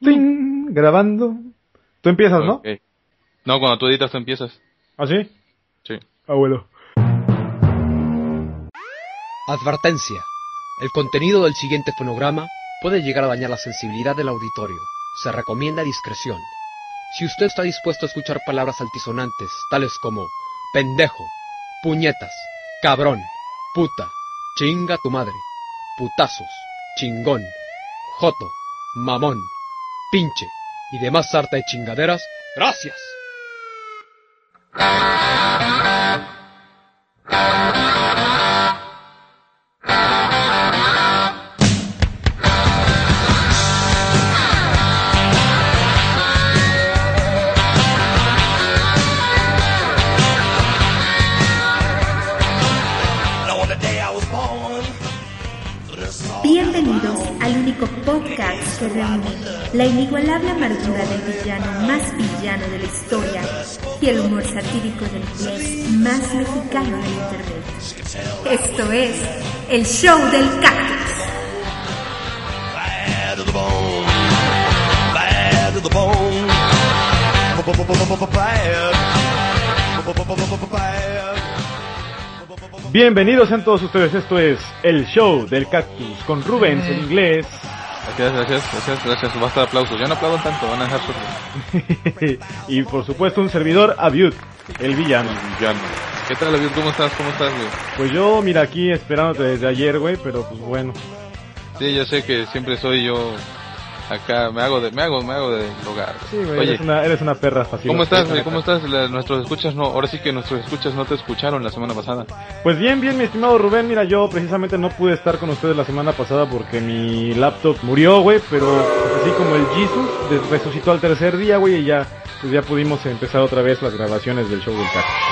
¡Ting! Grabando. Tú empiezas, ¿no? No, cuando tú editas tú empiezas. ¿Ah, sí? Sí. Abuelo. Advertencia. El contenido del siguiente fonograma puede llegar a dañar la sensibilidad del auditorio. Se recomienda discreción. Si usted está dispuesto a escuchar palabras altisonantes, tales como pendejo, puñetas, cabrón, puta, chinga tu madre, putazos, chingón, joto, mamón, pinche y demás sarta de chingaderas, gracias. Y el humor satírico del inglés más mexicano del internet. Esto es el show del cactus. Bienvenidos sean todos ustedes, esto es El Show del Cactus con Rubens en inglés Gracias, gracias, gracias, gracias. Basta de aplausos. Ya no aplaudan tanto, van a dejar su... y por supuesto un servidor, Abiut, el villano. Ya no. ¿Qué tal, David? ¿Cómo estás? ¿Cómo estás, güey? Pues yo, mira, aquí esperándote desde ayer, güey, pero pues bueno. Sí, yo sé que siempre soy yo acá, me hago de, me hago, me hago de lugar. Sí, güey, Oye, eres, una, eres una perra fácil. ¿cómo estás? ¿Cómo estás? La- nuestros escuchas no, ahora sí que nuestros escuchas no te escucharon la semana pasada. Pues bien, bien, mi estimado Rubén, mira, yo precisamente no pude estar con ustedes la semana pasada porque mi laptop murió, güey, pero así como el Jesus resucitó al tercer día, güey, y ya, pues ya pudimos empezar otra vez las grabaciones del show del Cactus.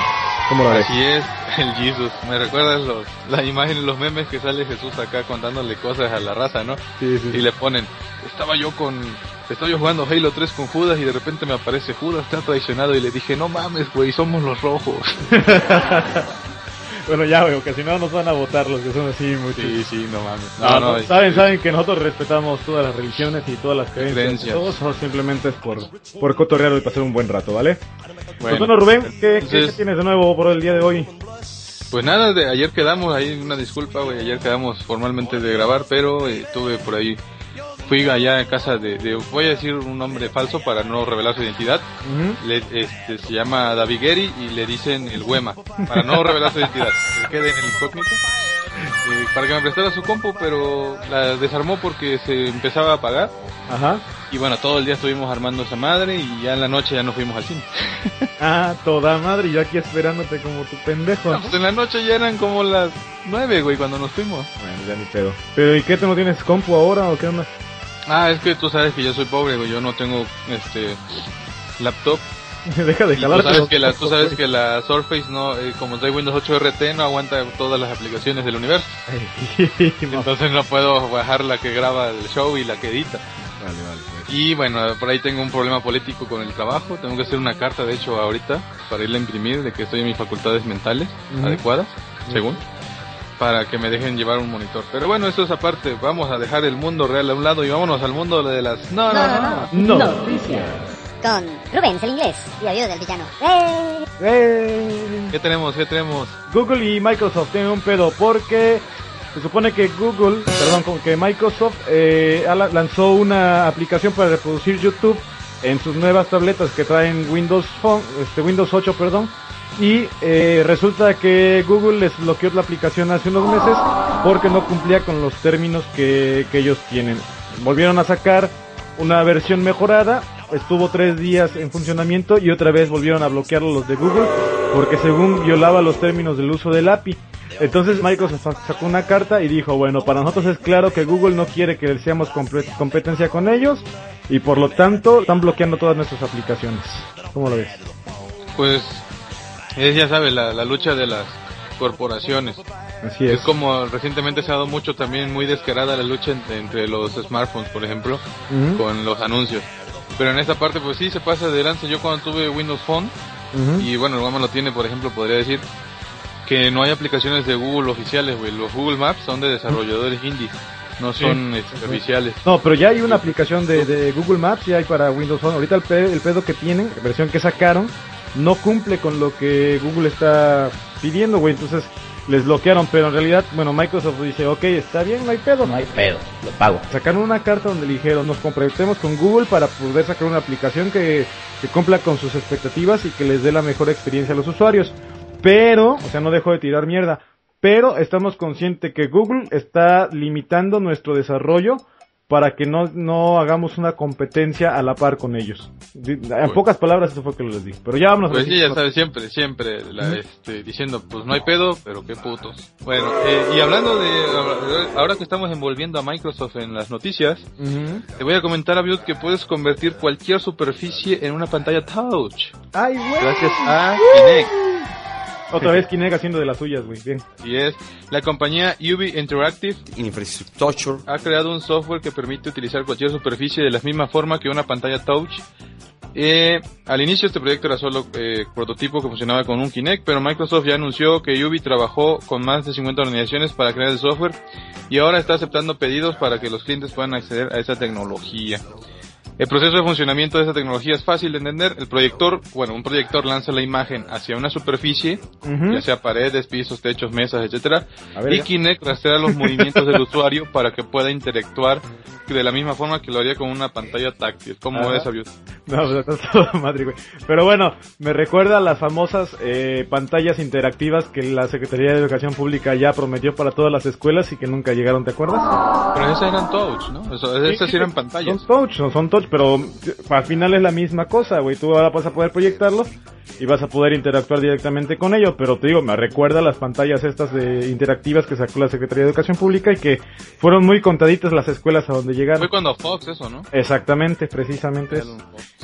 ¿Cómo lo ves? Así es, el Jesus. Me recuerdas los, la imagen, los memes que sale Jesús acá contándole cosas a la raza, ¿no? Sí, sí, sí. Y le ponen, estaba yo con, estaba yo jugando Halo 3 con Judas y de repente me aparece Judas, te ha traicionado y le dije, no mames, güey, somos los rojos. Bueno, ya, güey, porque si no nos van a votar los que son así muchos. Sí, sí, no mames. No, No, no, saben, saben que nosotros respetamos todas las religiones y todas las creencias. Creencias. Todos solo simplemente es por, por cotorrear y pasar un buen rato, ¿vale? Pues Bueno, bueno, Rubén, ¿qué, qué- entonces- qué tienes de nuevo por el día de hoy? Pues nada, de ayer quedamos, ahí una disculpa, güey, ayer quedamos formalmente de grabar, pero eh, tuve por ahí, fui allá a casa de, de- voy a decir un nombre falso para no revelar su identidad, le, este, se llama David Guerri y le dicen el Huema, para no revelar su identidad, que quede en el incógnito, eh, para que me prestara su compu, pero la desarmó porque se empezaba a apagar, Ajá. y bueno, todo el día estuvimos armando esa madre y ya en la noche ya nos fuimos al cine. Ah, toda madre, yo aquí esperándote como tu pendejo. No, pues en la noche ya eran como las nueve, güey, cuando nos fuimos. Bueno, ya ni pedo. Pero ¿y qué, tú no tienes compu ahora o qué onda? Ah, es que tú sabes que yo soy pobre, güey, yo no tengo, este, laptop. Deja de Y tú sabes que la, tú sabes que la Surface no, eh, como trae Windows 8 RT, no aguanta todas las aplicaciones del universo. Entonces no puedo bajar la que graba el show y la que edita. Vale, vale. pues. Y bueno, por ahí tengo un problema político con el trabajo. Tengo que hacer una carta, de hecho, ahorita, para irla a imprimir de que estoy en mis facultades mentales adecuadas, Ujú. según, para que me dejen llevar un monitor. Pero bueno, eso es aparte. Vamos a dejar el mundo real a un lado y vámonos al mundo de las... No, no, no. No. Noticias. con Rubens el inglés y Avión del villano. ¡Eh! ¡Eh! ¿Qué tenemos? ¿Qué tenemos? Google y Microsoft tienen un pedo porque se supone que Google, perdón, como que Microsoft eh, lanzó una aplicación para reproducir YouTube en sus nuevas tabletas que traen Windows Phone, este Windows 8, perdón. Y eh, resulta que Google les bloqueó la aplicación hace unos meses porque no cumplía con los términos que, que ellos tienen. Volvieron a sacar una versión mejorada, estuvo tres días en funcionamiento y otra vez volvieron a bloquearlo los de Google porque según violaba los términos del uso del API. Entonces Microsoft sa- sacó una carta y dijo, bueno, para nosotros es claro que Google no quiere que seamos competencia con ellos y por lo tanto están bloqueando todas nuestras aplicaciones. ¿Cómo lo ves? Pues es, ya sabes, la, la lucha de las corporaciones. Así Es es. como recientemente se ha dado mucho también muy descarada la lucha entre, entre los smartphones, por ejemplo, con los anuncios. Pero en esta parte pues sí se pasa de lance. Yo cuando tuve Windows Phone, y bueno, el Guama lo tiene, por ejemplo, podría decir que no hay aplicaciones de Google oficiales, güey. Los Google Maps son de desarrolladores indies, no son este, oficiales. No, pero ya hay una aplicación de, de Google Maps, ya hay para Windows Phone. Ahorita el, pe- el pedo que tienen, la versión que sacaron, no cumple con lo que Google está pidiendo, güey. Entonces les bloquearon, pero en realidad, bueno, Microsoft dice, ok, está bien, no hay pedo. No hay pedo, lo pago. Sacaron una carta donde le dijeron, nos comprometemos con Google para poder sacar una aplicación que, que cumpla con sus expectativas y que les dé la mejor experiencia a los usuarios. Pero, o sea, no dejo de tirar mierda, pero estamos conscientes que Google está limitando nuestro desarrollo para que no, no hagamos una competencia a la par con ellos. En Pues- pocas palabras eso fue que les dije. Pero ya vámonos. Pues a sí, ya sabes, siempre, siempre la, este, diciendo, pues no hay pedo, pero qué putos. Bueno, eh, y hablando de, ahora que estamos envolviendo a Microsoft en las noticias, Ujú. te voy a comentar, Abiud, que puedes convertir cualquier superficie en una pantalla touch. Ay, güey. Gracias a Kinect. Otra vez Kinect haciendo de las suyas, güey. Bien. Y es, la compañía UV Interactive Infrastructure ha creado un software que permite utilizar cualquier superficie de la misma forma que una pantalla touch. Eh, al inicio este proyecto era solo eh, prototipo que funcionaba con un Kinect, pero Microsoft ya anunció que Ubi trabajó con más de 50 organizaciones para crear el software y ahora está aceptando pedidos para que los clientes puedan acceder a esa tecnología. El proceso de funcionamiento de esa tecnología es fácil de entender. El proyector, bueno, un proyector lanza la imagen hacia una superficie, ya sea paredes, pisos, techos, mesas, etcétera, ver, y. Kinect rastrea los movimientos del usuario para que pueda interactuar de la misma forma que lo haría con una pantalla táctil. ¿Cómo Ajá. ves, Abiud? No, pues está toda madre, güey. Pero bueno, me recuerda a las famosas eh, pantallas interactivas que la Secretaría de Educación Pública ya prometió para todas las escuelas y que nunca llegaron, ¿te acuerdas? Pero esas eran touch, ¿no? Eso- esas sí eran pantallas. Son touch, son touch, pero al final es la misma cosa, güey. Tú ahora vas a poder proyectarlo y vas a poder interactuar directamente con ello, pero te digo, me recuerda las pantallas estas de interactivas que sacó la Secretaría de Educación Pública y que fueron muy contaditas las escuelas a donde llegaron. Fue cuando Fox eso, ¿no? Exactamente, precisamente eso.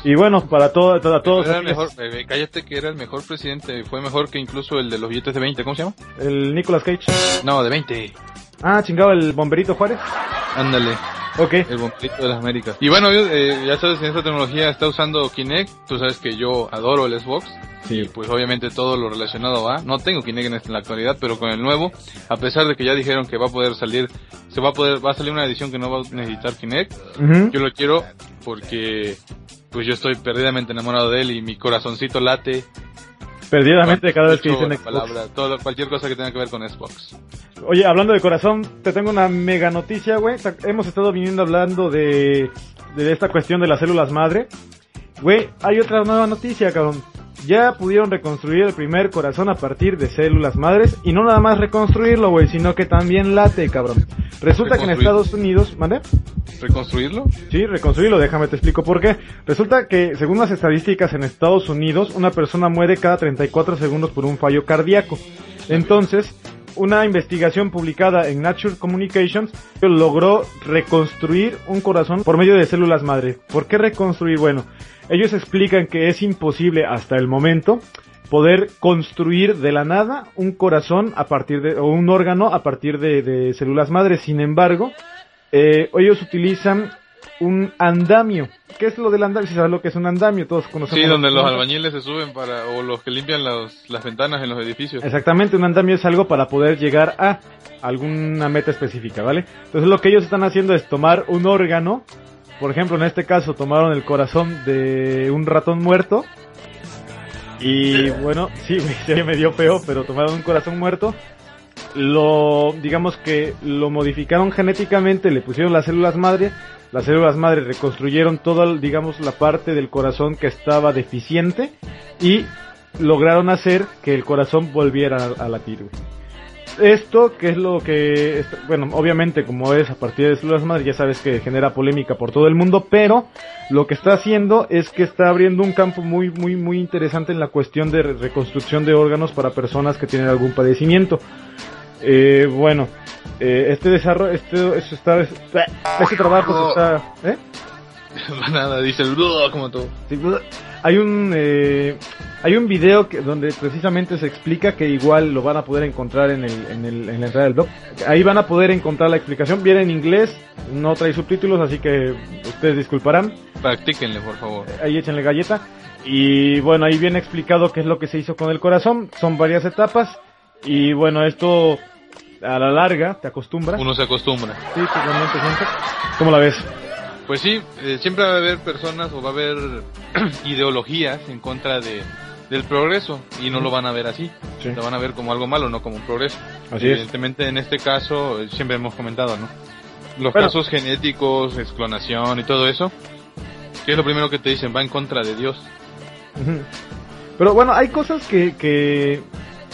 Y bueno, para todo, para todos Era el mejor, eh, cállate que era el mejor presidente, fue mejor que incluso el de los billetes de 20, ¿cómo se llama? el Nicolas Cage. No, de 20. Ah, chingado, el bomberito Juárez. Ándale, Ok. el bomberito de las Américas. Y bueno, eh, ya sabes, en esta tecnología está usando Kinect, tú sabes que yo adoro el Xbox. Sí. Y pues obviamente todo lo relacionado a, no tengo Kinect en, esta- en la actualidad, pero con el nuevo, a pesar de que ya dijeron que va a poder salir, se va a poder, va a salir una edición que no va a necesitar Kinect, yo lo quiero porque pues yo estoy perdidamente enamorado de él y mi corazoncito late Perdidamente cada vez que dicen Xbox. palabra, todo, cualquier cosa que tenga que ver con Xbox. Oye, hablando de corazón, te tengo una mega noticia, güey. Hemos estado viniendo hablando de, de esta cuestión de las células madre. Güey, hay otra nueva noticia, cabrón. Ya pudieron reconstruir el primer corazón a partir de células madres. Y no nada más reconstruirlo, güey, sino que también late, cabrón. Resulta que en. Estados Unidos, ¿mande? ¿Reconstruirlo? Sí, reconstruirlo, déjame te explico por qué. Resulta que, según las estadísticas en Estados Unidos, una persona muere cada 34 segundos por un fallo cardíaco. Entonces, una investigación publicada en Nature Communications logró reconstruir un corazón por medio de células madre. ¿Por qué reconstruir? Bueno, ellos explican que es imposible hasta el momento poder construir de la nada un corazón a partir de, o un órgano a partir de, de células madre. Sin embargo, eh, ellos utilizan un andamio. ¿Qué es lo del andamio? Si sabes lo que es un andamio, todos conocemos. Sí, donde lo- los albañiles se suben para, o los que limpian los- las ventanas en los edificios. Exactamente, un andamio es algo para poder llegar a alguna meta específica, ¿vale? Entonces lo que ellos están haciendo es tomar un órgano, por ejemplo, en este caso tomaron el corazón de un ratón muerto. Y bueno, sí, me dio feo, pero tomaron un corazón muerto, lo, digamos que lo modificaron genéticamente, le pusieron las células madre, las células madre reconstruyeron toda, digamos, la parte del corazón que estaba deficiente y lograron hacer que el corazón volviera a, a latir. Esto, que es lo que, bueno, obviamente como es a partir de células madre, ya sabes que genera polémica por todo el mundo, pero lo que está haciendo es que está abriendo un campo muy, muy, muy interesante en la cuestión de re- reconstrucción de órganos para personas que tienen algún padecimiento. Eh, bueno, eh, este desarrollo, este, este, está, este trabajo se está, ¿eh? Nada, dice el como todo. Sí, Hay un eh, hay un video que, donde precisamente se explica que igual lo van a poder encontrar en, el, en, el, en la entrada del blog. Ahí van a poder encontrar la explicación. Viene en inglés, no trae subtítulos, así que ustedes disculparán. Practíquenle, por favor. Ahí échenle galleta. Y bueno, ahí viene explicado qué es lo que se hizo con el corazón. Son varias etapas. Y bueno, esto a la larga te acostumbras. Uno se acostumbra. Sí, totalmente, siempre. ¿Cómo la ves? Pues sí, eh, siempre va a haber personas o va a haber ideologías en contra de, del progreso y no lo van a ver así. Sí. Lo van a ver como algo malo, no como un progreso. Así es. Evidentemente en este caso, eh, siempre hemos comentado, ¿no? Los Bueno. casos genéticos, exclonación y todo eso, ¿qué es lo primero que te dicen? Va en contra de Dios. Pero bueno, hay cosas que, que,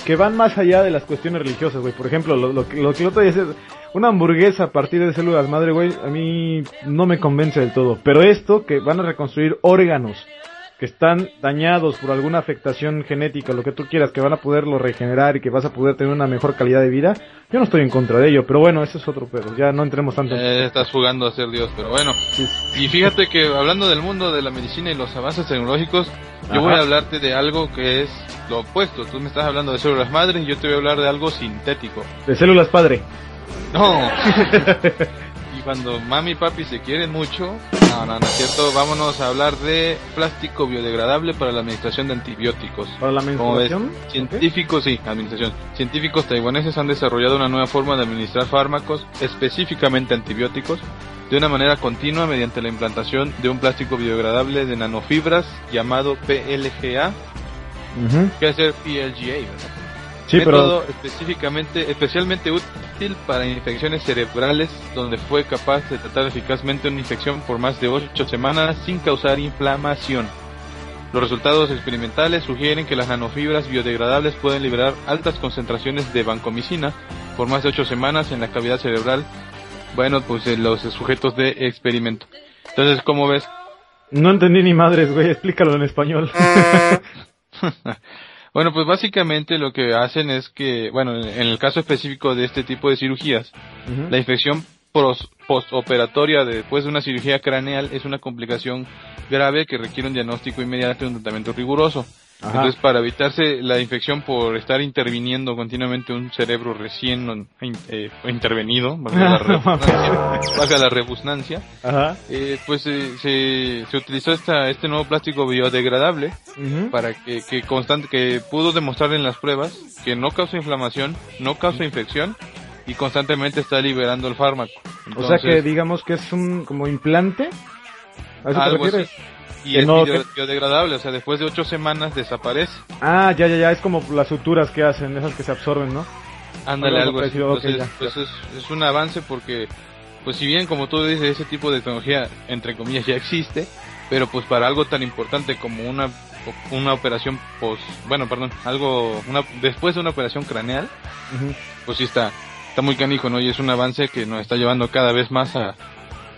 que van más allá de las cuestiones religiosas, güey. Por ejemplo, lo, lo, que- lo que el otro día dice, una hamburguesa a partir de células madre, güey, a mí no me convence del todo. Pero esto, que van a reconstruir órganos que están dañados por alguna afectación genética, lo que tú quieras, que van a poderlo regenerar y que vas a poder tener una mejor calidad de vida, yo no estoy en contra de ello. Pero bueno, eso es otro pedo. Ya no entremos tanto. en- Eh, estás jugando a ser Dios, pero bueno. Y fíjate que hablando del mundo de la medicina y los avances tecnológicos, Ajá. yo voy a hablarte de algo que es lo opuesto. Tú me estás hablando de células madres y yo te voy a hablar de algo sintético. De células padre. No. y cuando mami y papi se quieren mucho, no, no, no es cierto. Vámonos a hablar de plástico biodegradable para la administración de antibióticos. Para la ves, menstruación. científicos, sí, administración. Científicos taiwaneses han desarrollado una nueva forma de administrar fármacos, específicamente antibióticos, de una manera continua mediante la implantación de un plástico biodegradable de nanofibras llamado PLGA, que es el PLGA, ¿verdad? Sí, método pero específicamente, especialmente útil para infecciones cerebrales, donde fue capaz de tratar eficazmente una infección por más de 8 semanas sin causar inflamación. Los resultados experimentales sugieren que las nanofibras biodegradables pueden liberar altas concentraciones de vancomicina por más de 8 semanas en la cavidad cerebral, bueno, pues en los sujetos de experimento. Entonces, ¿cómo ves? no entendí ni madres, güey. Explícalo en español. Bueno, pues básicamente lo que hacen es que, bueno, en el caso específico de este tipo de cirugías. La infección postoperatoria después de una cirugía craneal es una complicación grave que requiere un diagnóstico inmediato y un tratamiento riguroso. Ajá. Entonces, para evitarse la infección por estar interviniendo continuamente un cerebro recién eh, intervenido, valga la rebusnancia, Ajá. eh, pues eh, se, se utilizó esta, este nuevo plástico biodegradable para que, que constante, que pudo demostrar en las pruebas que no causa inflamación, no causa infección y constantemente está liberando el fármaco. O sea que digamos que es un como implante. ¿A eso te algo así. Y es no- bio- biodegradable, o sea, después de ocho semanas desaparece. Ah, ya, ya, ya. Es como las suturas que hacen, esas que se absorben, ¿no? Ándale, Algo así. Entonces, pues es, es un avance porque, pues si bien como tú dices, ese tipo de tecnología, entre comillas, ya existe, pero pues para algo tan importante como una una operación post, bueno, perdón, algo, una, después de una operación craneal, pues sí está, está muy canijo, ¿no? Y es un avance que nos está llevando cada vez más a,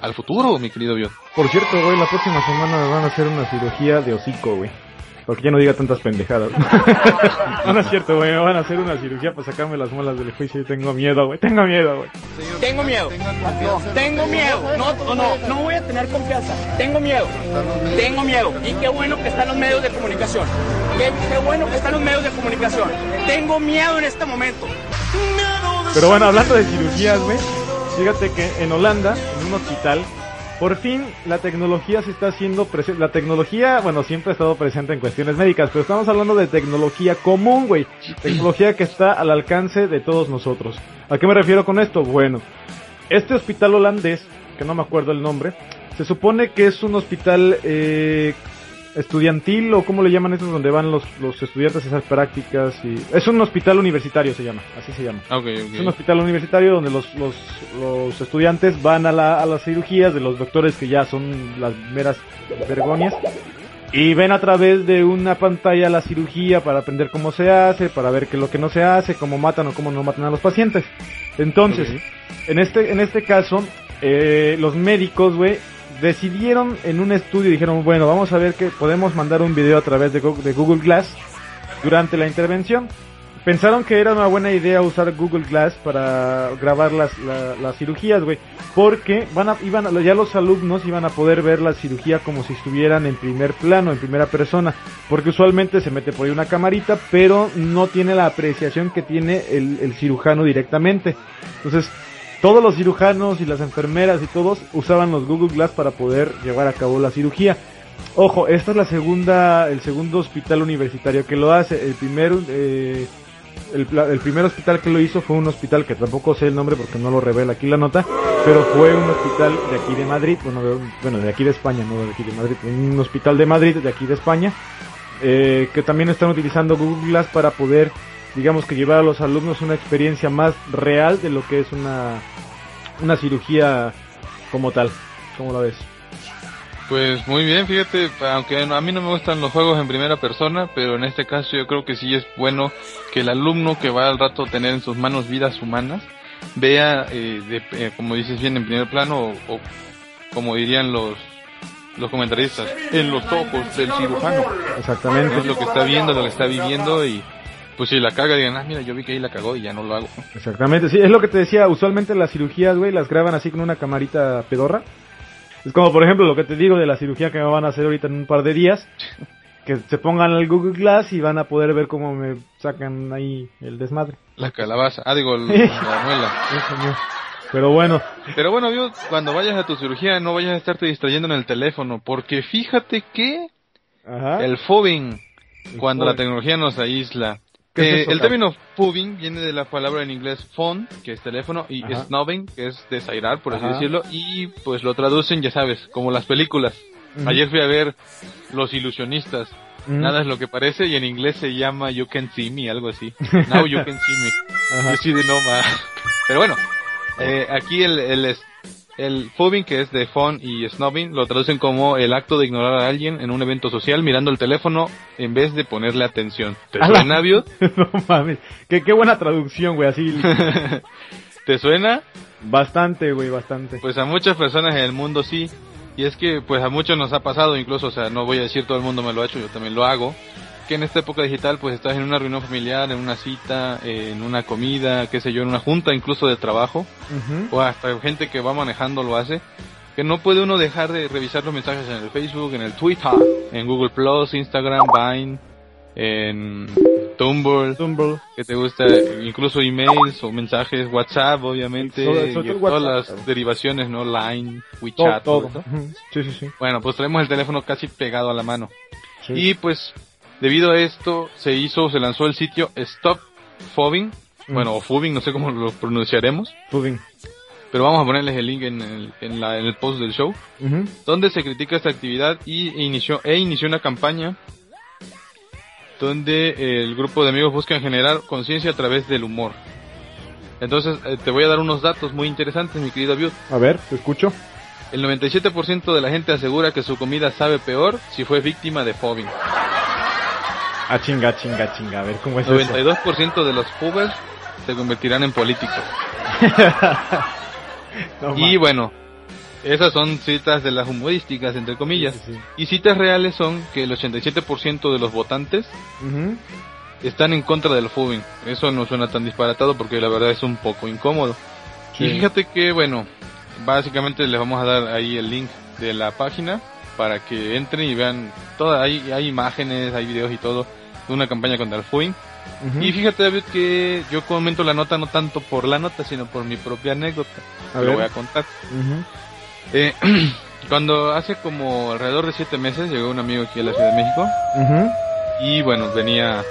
al futuro, mi querido Bion. Por cierto, güey, la próxima semana me van a hacer una cirugía de hocico, güey. Porque ya no diga tantas pendejadas. no, no es cierto, güey. Me van a hacer una cirugía para sacarme las muelas del juicio y tengo miedo, güey. Tengo miedo, güey. Tengo miedo. Tengo miedo. No, no, no, no voy a tener confianza. Tengo miedo. Tengo miedo. Y qué bueno que están los medios de comunicación. Qué, qué bueno que están los medios de comunicación. Tengo miedo en este momento. Pero bueno, hablando de cirugías, güey. Fíjate que en Holanda, en un hospital, por fin la tecnología se está haciendo presente. La tecnología, bueno, siempre ha estado presente en cuestiones médicas, pero estamos hablando de tecnología común, güey. Tecnología que está al alcance de todos nosotros. ¿A qué me refiero con esto? Bueno, este hospital holandés, que no me acuerdo el nombre, se supone que es un hospital eh, estudiantil o cómo le llaman estos donde van los, los estudiantes a hacer prácticas y es un hospital universitario se llama, así se llama. Es un hospital universitario donde los, los, los estudiantes van a, la, a las cirugías de los doctores que ya son las meras vergonias y ven a través de una pantalla la cirugía para aprender cómo se hace, para ver qué es lo que no se hace, cómo matan o cómo no matan a los pacientes. Entonces, en este, en este caso, eh, los médicos, güey, decidieron en un estudio, dijeron, bueno, vamos a ver que podemos mandar un video a través de Go- de Google Glass durante la intervención. pensaron que era una buena idea usar Google Glass para grabar las, la- las cirugías, güey. Porque van a, iban a- ya los alumnos iban a poder ver la cirugía como si estuvieran en primer plano, en primera persona. Porque usualmente se mete por ahí una camarita, pero no tiene la apreciación que tiene el, el cirujano directamente. Entonces, todos los cirujanos y las enfermeras y todos usaban los Google Glass para poder llevar a cabo la cirugía. Ojo, esta es la segunda, el segundo hospital universitario que lo hace. El primero, eh, el, el primer hospital que lo hizo fue un hospital que tampoco sé el nombre porque no lo revela aquí la nota, pero fue un hospital de aquí de Madrid, bueno, de, bueno, de aquí de España, no de aquí de Madrid, un hospital de Madrid de aquí de España, eh, que también están utilizando Google Glass para poder, digamos que llevar a los alumnos una experiencia más real de lo que es una, una cirugía como tal. ¿Cómo la ves? Pues muy bien, fíjate, aunque a mí no me gustan los juegos en primera persona, pero en este caso yo creo que sí es bueno que el alumno que va al rato a tener en sus manos vidas humanas vea, eh, de- eh, como dices bien, en primer plano o, o como dirían los los comentaristas, en los ojos del cirujano. Exactamente. Es lo que está viendo, lo que está viviendo y pues si la caga digan, ah, mira, yo vi que ahí la cagó y ya no lo hago. Exactamente, sí, es lo que te decía, usualmente las cirugías, güey, las graban así con una camarita pedorra. Es como, por ejemplo, lo que te digo de la cirugía que me van a hacer ahorita en un par de días, que se pongan el Google Glass y van a poder ver cómo me sacan ahí el desmadre. La calabaza, ah, digo, la muela. Sí, señor. Pero bueno, Pero bueno, amigo, cuando vayas a tu cirugía no vayas a estarte distrayendo en el teléfono, porque fíjate que ajá. el fobbing, cuando la tecnología nos aísla. ¿Qué es Eh, el término fobbing viene de la palabra en inglés phone, que es teléfono, y Ajá. snobbing, que es desairar, por así Ajá. decirlo, y pues lo traducen, ya sabes, como las películas. Ayer fui a ver Los Ilusionistas. Nada es lo que parece y en inglés se llama You Can See Me, algo así. Now You Can See Me. Yo sí de no más. Pero bueno, eh, aquí el, el, el fobbing, que es de phone y snobbing, lo traducen como el acto de ignorar a alguien en un evento social mirando el teléfono en vez de ponerle atención. ¿Te suena, Biot? no mames, qué, qué buena traducción, güey, así ¿Te suena? bastante, güey, bastante. Pues a muchas personas en el mundo sí. Y es que pues a muchos nos ha pasado, incluso, o sea, no voy a decir todo el mundo me lo ha hecho, yo también lo hago. Que en esta época digital pues estás en una reunión familiar, en una cita, en una comida, qué sé yo, en una junta incluso de trabajo. Ujú. o hasta gente que va manejando lo hace, que no puede uno dejar de revisar los mensajes en el Facebook, en el Twitter, en Google Plus, Instagram, Vine, en Tumblr, Tumblr. que te gusta, incluso emails o mensajes, WhatsApp, obviamente, Sobre- sobre y todo todas WhatsApp. las derivaciones, ¿no? Line, Todo, WeChat, todo. todo. Ujú. Sí, sí, sí. Bueno, pues traemos el teléfono casi pegado a la mano. Sí. Y pues, debido a esto, se hizo, se lanzó el sitio Stop Fobbing, Mm. bueno, o Fubbing, no sé cómo lo pronunciaremos. Fubbing. Pero vamos a ponerles el link en el, en la- en el post del show, donde se critica esta actividad y inició, e inició una campaña donde eh, el grupo de amigos buscan generar conciencia a través del humor. Entonces, eh, te voy a dar unos datos muy interesantes, mi querido Biot. A ver, te escucho. El 97% de la gente asegura que su comida sabe peor si fue víctima de fobbing. Ah, chinga, chinga, chinga. A ver, ¿cómo es eso? 92% de los pubers se convertirán en políticos. No, Y bueno, esas son citas de las humorísticas, entre comillas. Sí, sí, sí. Y citas reales son que el 87% de los votantes están en contra del fobbing. Eso no suena tan disparatado porque la verdad es un poco incómodo. Sí. Y fíjate que, bueno, básicamente les vamos a dar ahí el link de la página para que entren y vean toda, hay, hay imágenes, hay videos y todo de una campaña contra el. Ujú. Y fíjate David que yo comento la nota no tanto por la nota sino por mi propia anécdota. A lo voy a contar. Eh, cuando hace como alrededor de siete meses llegó un amigo aquí a la Ciudad de México y bueno, venía,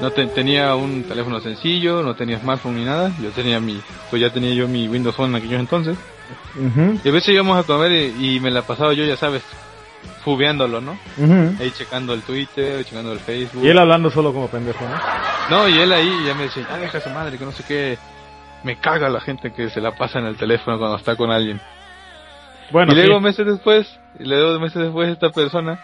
no te- tenía un teléfono sencillo, no tenía smartphone ni nada, yo tenía mi, pues ya tenía yo mi Windows Phone en aquellos entonces, y a veces íbamos a comer y, y me la pasaba yo, ya sabes, fubeándolo, ¿no? Ujú. Ahí checando el Twitter, checando el Facebook. Y él hablando solo como pendejo, ¿no? No, y él ahí ya me decía, ah, deja su madre, que no sé qué, me caga la gente que se la pasa en el teléfono cuando está con alguien. Bueno, y luego sí. meses después, y luego meses después esta persona,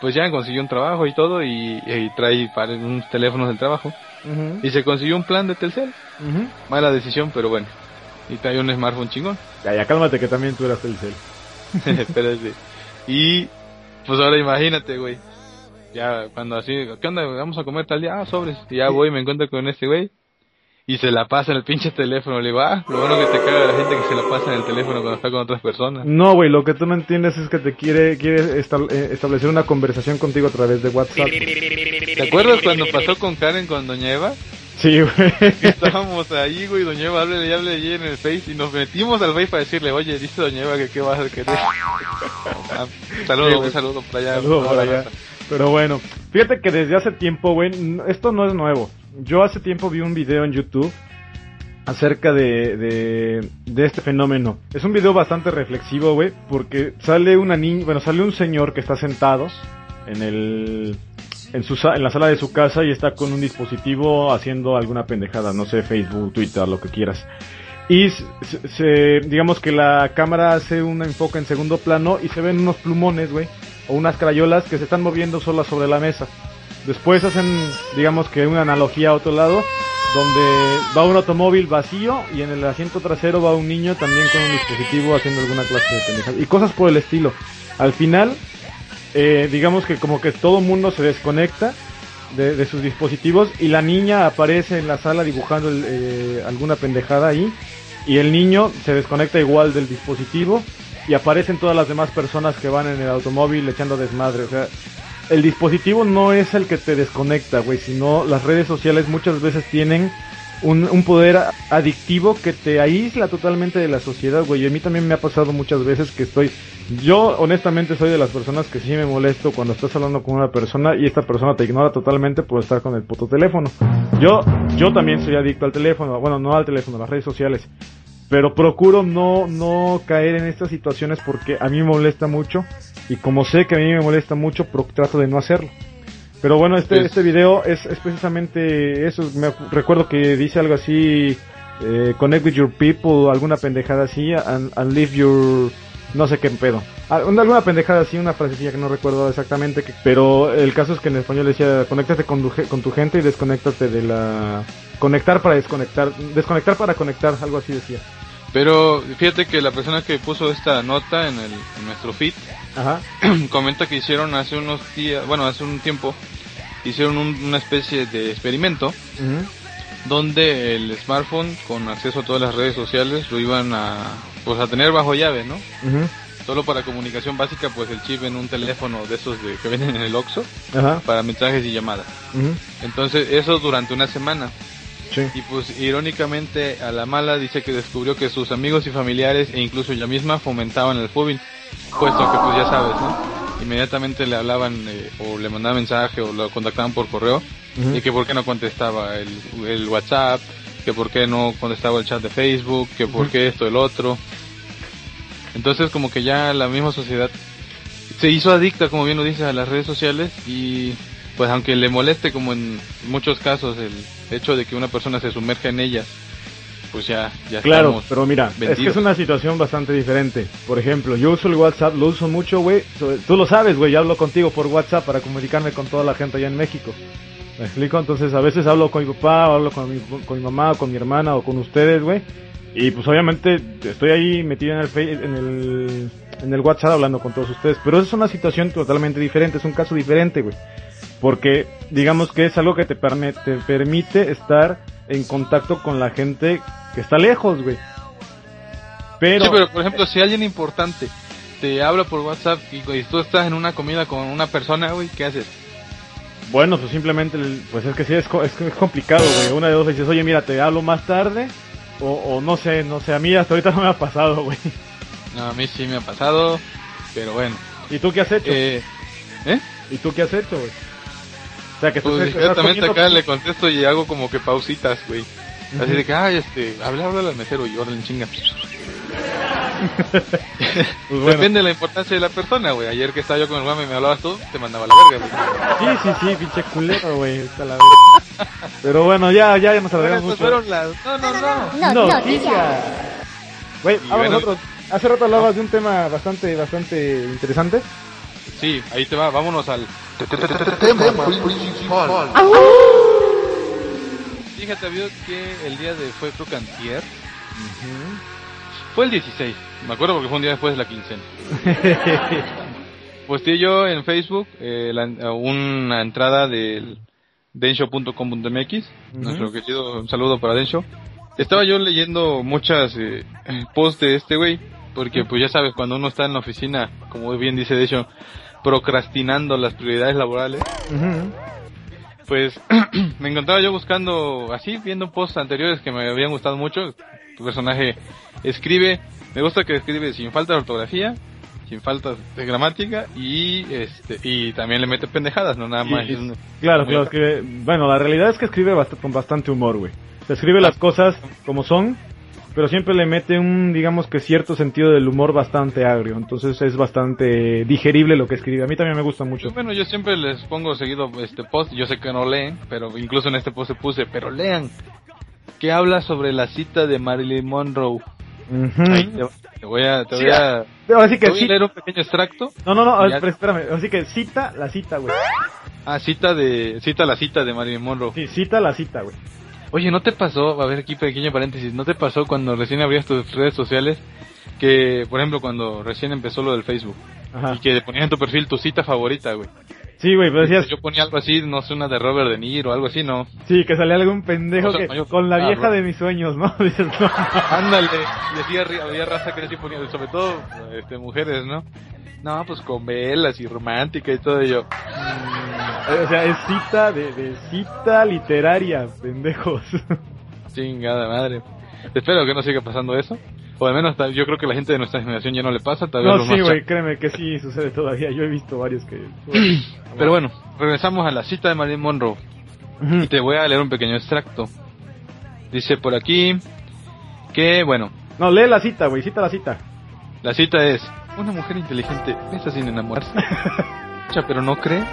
pues ya consiguió un trabajo y todo y, y trae para unos teléfonos del trabajo y se consiguió un plan de Telcel. Ujú. Mala decisión, pero bueno. Y trae un smartphone chingón. Ya, ya, cálmate que también tú eras el cel. Espérate. Y pues ahora imagínate, güey. ya cuando así, ¿qué onda? Vamos a comer tal día, ah, sobres. Y ya voy y me encuentro con este güey. Y se la pasa en el pinche teléfono. Le digo, ah, lo bueno que te caga la gente que se la pasa en el teléfono cuando está con otras personas. No, güey, lo que tú no entiendes es que te quiere, quiere eh, establecer una conversación contigo a través de WhatsApp. ¿Te acuerdas cuando pasó con Karen con Doña Eva? Sí, güey. Estábamos ahí, güey, Doña Eva, háblele y háblele allí en el Face y nos metimos al Face para decirle, oye, dice Doña Eva que qué vas a querer. Ah, saludo, Sí, un saludo por allá. Saludos a por allá. Pero bueno, fíjate que desde hace tiempo, güey, esto no es nuevo. Yo hace tiempo vi un video en YouTube acerca de, de, de este fenómeno. Es un video bastante reflexivo, güey, porque sale una niña, bueno, sale un señor que está sentado en el en su en la sala de su casa y está con un dispositivo haciendo alguna pendejada, no sé, Facebook, Twitter, lo que quieras. Y se, se- digamos que la cámara hace un enfoque en segundo plano y se ven unos plumones, güey, o unas crayolas que se están moviendo solas sobre la mesa. Después hacen, digamos que una analogía a otro lado, donde va un automóvil vacío y en el asiento trasero va un niño también con un dispositivo haciendo alguna clase de pendejada. Y cosas por el estilo. Al final, eh, digamos que como que todo mundo se desconecta de, de sus dispositivos y la niña aparece en la sala dibujando el, eh, alguna pendejada ahí y el niño se desconecta igual del dispositivo y aparecen todas las demás personas que van en el automóvil echando desmadre. O sea, el dispositivo no es el que te desconecta, güey, sino las redes sociales muchas veces tienen un, un poder adictivo que te aísla totalmente de la sociedad, güey. A mí también me ha pasado muchas veces que estoy... Yo honestamente soy de las personas que sí me molesto cuando estás hablando con una persona y esta persona te ignora totalmente por estar con el puto teléfono. Yo, yo también soy adicto al teléfono, bueno, no al teléfono, a las redes sociales. Pero procuro no, no caer en estas situaciones porque a mí me molesta mucho y como sé que a mí me molesta mucho, trato de no hacerlo. Pero bueno, este, Pues- este video es, es precisamente eso. Me recuerdo que dice algo así, eh, connect with your people, alguna pendejada así, and, and leave your... no sé qué pedo. Una- Alguna pendejada así, una frasecilla que no recuerdo exactamente, que- pero el caso es que en español decía, conéctate con tu, con tu gente y desconéctate de la... Conectar para desconectar, desconectar para conectar, algo así decía. Pero fíjate que la persona que puso esta nota en, el, en nuestro feed Ajá. comenta que hicieron hace unos días, bueno, hace un tiempo, hicieron un- una especie de experimento donde el smartphone con acceso a todas las redes sociales lo iban a, pues a tener bajo llave, ¿no? Solo para comunicación básica, pues el chip en un teléfono de esos de, que venden en el Oxxo Ajá. para mensajes y llamadas. Entonces, eso durante una semana. Sí. Y pues irónicamente a la mala dice que descubrió que sus amigos y familiares e incluso ella misma fomentaban el fóbil, puesto que pues ya sabes, ¿no? Inmediatamente le hablaban eh, o le mandaban mensaje o lo contactaban por correo y que por qué no contestaba el, el WhatsApp, que por qué no contestaba el chat de Facebook, que por qué esto el otro. Entonces como que ya la misma sociedad se hizo adicta, como bien lo dices, a las redes sociales y pues aunque le moleste como en muchos casos el hecho de que una persona se sumerja en ellas, pues ya, ya Claro, pero mira, es que es una situación bastante diferente. Por ejemplo, yo uso el WhatsApp, lo uso mucho, güey. Tú lo sabes, güey, yo hablo contigo por WhatsApp para comunicarme con toda la gente allá en México. ¿Me explico? Entonces, a veces hablo con mi papá, o hablo con mi, con mi mamá, o con mi hermana, o con ustedes, güey. Y pues obviamente estoy ahí metido en el, en el en el WhatsApp hablando con todos ustedes. Pero eso es una situación totalmente diferente, es un caso diferente, güey. Porque digamos que es algo que te, perme- te permite estar en contacto con la gente que está lejos, güey. Pero, Sí, pero por ejemplo, si alguien importante te habla por WhatsApp y, y tú estás en una comida con una persona, güey, ¿qué haces? bueno, pues simplemente, pues es que sí, es, es, es complicado, güey. Una de dos dices, oye, mira, te hablo más tarde. O, o no sé, no sé, a mí hasta ahorita no me ha pasado, güey. No, a mí sí me ha pasado, pero bueno. ¿Y tú qué has hecho? Eh, ¿eh? ¿Y tú qué has hecho, güey? O sea, que tú Pues estás inmediatamente acá le contesto y hago como que pausitas, güey. Así de que, ay, este, habla, habla al mesero y órale en chinga. Pues bueno. Depende de la importancia de la persona, güey. Ayer que estaba yo con el guame y me hablabas tú, te mandaba la verga, güey. Sí, sí, sí, pinche culero, güey. está la verga. Pero bueno, ya, ya, ya nos alargamos estas mucho. fueron las... No, no, no. No, Noticias. Güey, bueno. nosotros. Hace rato hablabas de un tema bastante, bastante interesante. Sí, ahí te va, vámonos al... Fíjate, vio que el día de fue creo que antier. Fue el 16, me acuerdo porque fue un día después de la quincena. posteé yo en Facebook eh, la- una entrada del densho.com.mx, nuestro querido un saludo para Densho. Estaba yo leyendo muchas eh, posts de este güey, porque pues ya sabes, cuando uno está en la oficina, como bien dice Densho, procrastinando las prioridades laborales, pues me encontraba yo buscando así, viendo posts anteriores que me habían gustado mucho. Tu personaje escribe, me gusta que escribe sin falta de ortografía, sin falta de gramática y este y también le mete pendejadas, no nada más. y- es un- Claro, claro, escribe, bueno, la realidad es que escribe bast- con bastante humor, güey. Se escribe las cosas como son, pero siempre le mete un, digamos que cierto sentido del humor bastante agrio, entonces es bastante digerible lo que escribe. A mí también me gusta mucho. Bueno, yo siempre les pongo seguido este post, yo sé que no leen, pero incluso en este post se puse, pero lean, que habla sobre la cita de Marilyn Monroe. Ujú. Ahí te, te voy a, te Sí, voy a, Ahora sí te que voy a leer un pequeño extracto. No, no, no, Ya. espérame, así que cita la cita, güey. Ah, cita de, cita la cita de Marilyn Monroe. Sí, cita la cita, güey. Oye, ¿no te pasó, a ver aquí pequeño paréntesis, ¿no te pasó cuando recién abrías tus redes sociales que, por ejemplo, cuando recién empezó lo del Facebook Ajá. y que ponías en tu perfil tu cita favorita, güey? Sí, güey, pero decías, Yo ponía algo así, no sé, una de Robert De Niro o algo así, ¿no? sí, que salía algún pendejo O sea, que, yo- con la ah, vieja de mis sueños, ¿no? Dices, no. Ándale, había raza que ponía, sobre todo este, mujeres, ¿no? No, pues con velas y romántica y todo y yo. O sea, es cita de, de cita literaria, pendejos. Chingada madre. Espero que no siga pasando eso. O al menos yo creo que la gente de nuestra generación ya no le pasa, tal vez No, sí, güey, créeme que sí sucede todavía. Yo he visto varios que... Pero bueno, regresamos a la cita de Marilyn Monroe. Y te voy a leer un pequeño extracto. Dice por aquí que, bueno, No, lee la cita, güey, cita la cita. la cita es: Una mujer inteligente piensa sin enamorarse, pero no cree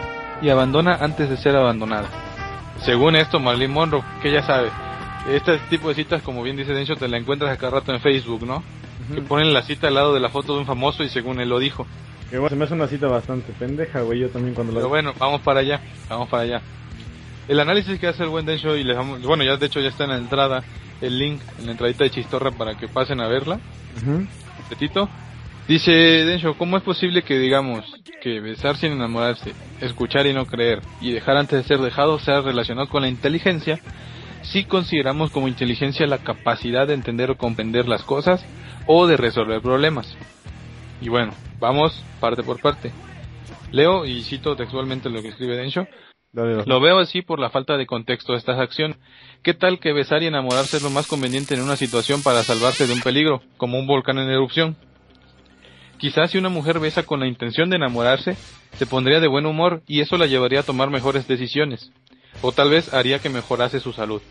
y abandona antes de ser abandonada. Según esto, Marilyn Monroe, que ya sabe, este tipo de citas, como bien dice Dencho, te la encuentras a cada rato en Facebook, ¿no? Que ponen la cita al lado de la foto de un famoso y según él lo dijo. Que bueno, se me hace una cita bastante pendeja, güey, yo también cuando la... Pero bueno, vamos para allá, vamos para allá. El análisis que hace el buen Densho y les vamos, bueno, ya de hecho ya está en la entrada el link, en la entradita de Chistorra para que pasen a verla, Ujú. completito. Dice Densho, ¿cómo es posible que digamos que besar sin enamorarse, escuchar y no creer y dejar antes de ser dejado sea relacionado con la inteligencia? Si consideramos como inteligencia la capacidad de entender o comprender las cosas o de resolver problemas. Y bueno, vamos parte por parte. Leo y cito textualmente lo que escribe Densho. Dale. Lo veo así por la falta de contexto de estas acciones. ¿Qué tal que besar y enamorarse es lo más conveniente en una situación para salvarse de un peligro, como un volcán en erupción? Quizás si una mujer besa con la intención de enamorarse, se pondría de buen humor y eso la llevaría a tomar mejores decisiones. O tal vez haría que mejorase su salud.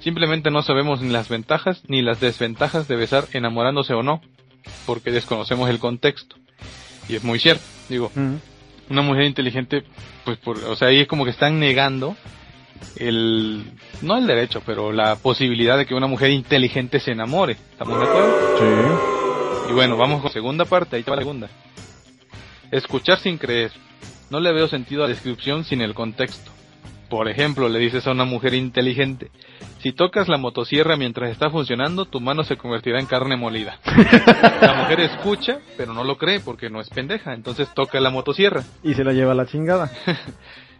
Simplemente no sabemos ni las ventajas ni las desventajas de besar enamorándose o no, porque desconocemos el contexto. Y es muy cierto, digo, una mujer inteligente, pues, por, o sea, ahí es como que están negando el, no el derecho, pero la posibilidad de que una mujer inteligente se enamore. ¿Estamos de acuerdo? Sí. Y bueno, vamos con la segunda parte, ahí te va la segunda. Escuchar sin creer. No le veo sentido a la descripción sin el contexto. Por ejemplo, le dices a una mujer inteligente, si tocas la motosierra mientras está funcionando, tu mano se convertirá en carne molida. La mujer escucha, pero no lo cree porque no es pendeja, entonces toca la motosierra. Y se la lleva a la chingada.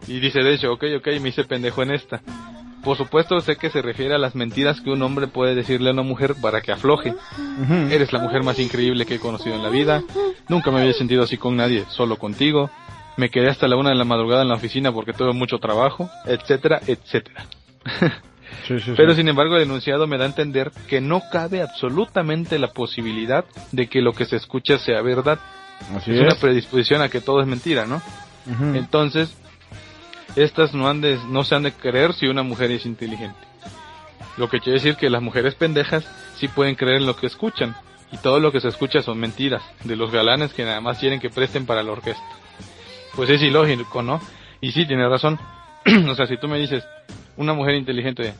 Y dice, de hecho, ok, ok, me hice pendejo en esta. Por supuesto, sé que se refiere a las mentiras que un hombre puede decirle a una mujer para que afloje. Eres la mujer más increíble que he conocido en la vida. Nunca me había sentido así con nadie, solo contigo. Me quedé hasta la una de la madrugada en la oficina porque tuve mucho trabajo, etcétera, etcétera. Sí, sí, sí. Pero sin embargo el enunciado me da a entender que no cabe absolutamente la posibilidad de que lo que se escucha sea verdad. Así es es. una predisposición a que todo es mentira, ¿no? Entonces, estas no, han de, no se han de creer si una mujer es inteligente. Lo que quiere decir que las mujeres pendejas sí pueden creer en lo que escuchan. Y todo lo que se escucha son mentiras de los galanes que nada más quieren que presten para la orquesta. Pues es ilógico, ¿no? Y sí, tiene razón. o sea, si tú me dices, una mujer inteligente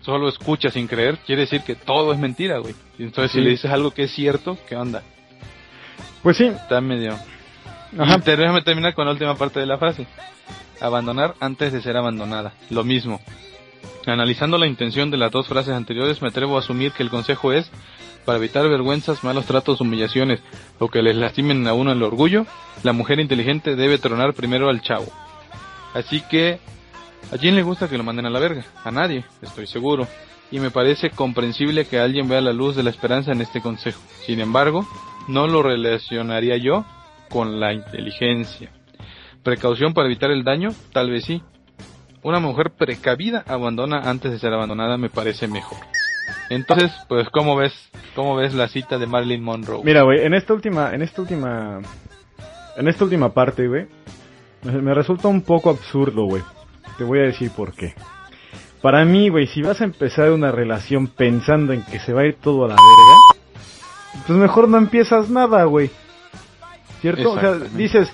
solo escucha sin creer, quiere decir que todo es mentira, güey. Entonces, Sí. si le dices algo que es cierto, ¿qué onda? Pues sí. Está medio... Ajá. Y te- déjame terminar con la última parte de la frase. Abandonar antes de ser abandonada. Lo mismo. Analizando la intención de las dos frases anteriores, me atrevo a asumir que el consejo es, para evitar vergüenzas, malos tratos, humillaciones o que les lastimen a uno el orgullo, la mujer inteligente debe tronar primero al chavo. Así que, ¿a quién le gusta que lo manden a la verga? A nadie, estoy seguro. Y me parece comprensible que alguien vea la luz de la esperanza en este consejo. Sin embargo, no lo relacionaría yo con la inteligencia. Precaución para evitar el daño, tal vez sí. Una mujer precavida abandona antes de ser abandonada me parece mejor. Entonces, pues, ¿cómo ves, cómo ves la cita de Marilyn Monroe? Mira, güey, en esta última, en esta última, en esta última parte, güey, me resulta un poco absurdo, güey. Te voy a decir por qué. Para mí, güey, si vas a empezar una relación pensando en que se va a ir todo a la verga, pues mejor no empiezas nada, güey. ¿Cierto? O sea, dices,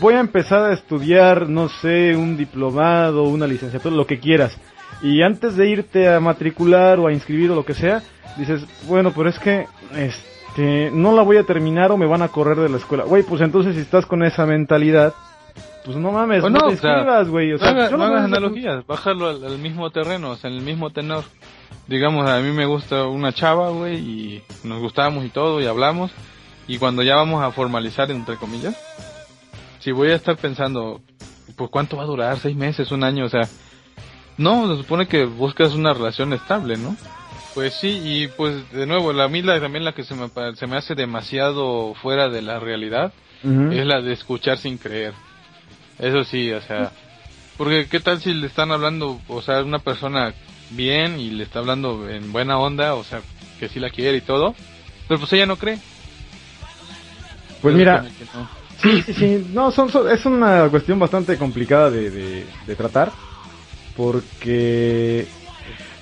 voy a empezar a estudiar, no sé, un diplomado, una licenciatura, lo que quieras. Y antes de irte a matricular o a inscribir o lo que sea, dices, bueno, pero es que, este, no la voy a terminar o me van a correr de la escuela. Güey, pues entonces si estás con esa mentalidad, pues no mames, Pues no, no, te o inscribas, güey. O sea, no hagas, yo no hagas analogías, bájalo al, al mismo terreno, o sea, en el mismo tenor. Digamos, a mí me gusta una chava, güey, y nos gustamos y todo, y hablamos, y cuando ya vamos a formalizar, entre comillas, si voy a estar pensando, pues cuánto va a durar, seis meses, un año, o sea, no, se supone que buscas una relación estable, ¿no? Pues sí, y pues de nuevo, la a mí la, también la que se me, pa- se me hace demasiado fuera de la realidad, es la de escuchar sin creer. Eso sí, o sea, porque qué tal si le están hablando, o sea, una persona bien y le está hablando en buena onda, o sea, que sí la quiere y todo, pero pues ella no cree. Pues mira, no. Sí, sí, sí. No, son, son- es una cuestión bastante complicada de, de- de tratar. Porque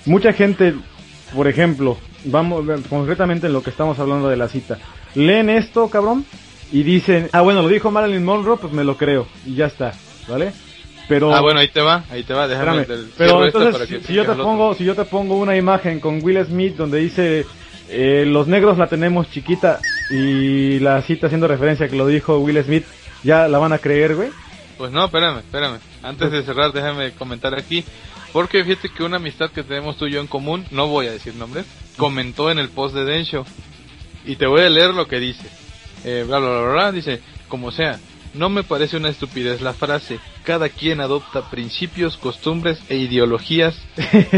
mucha gente, por ejemplo, vamos concretamente en lo que estamos hablando de la cita, leen esto, cabrón, y dicen, ah, bueno, lo dijo Marilyn Monroe, pues me lo creo, y ya está, ¿vale? Pero, Ah, bueno, ahí te va, ahí te va, déjame espérame, pero entonces, para que si, si yo te pongo, si yo te pongo una imagen con Will Smith donde dice, eh, los negros la tenemos chiquita, y la cita haciendo referencia que lo dijo Will Smith, ¿ya la van a creer, güey? Pues no, espérame, espérame. Antes de cerrar, déjame comentar aquí. Porque fíjate que una amistad que tenemos tú y yo en común, no voy a decir nombres, comentó en el post de Densho. Y te voy a leer lo que dice. Eh, bla, bla, bla, bla, dice, como sea, no me parece una estupidez la frase, cada quien adopta principios, costumbres e ideologías,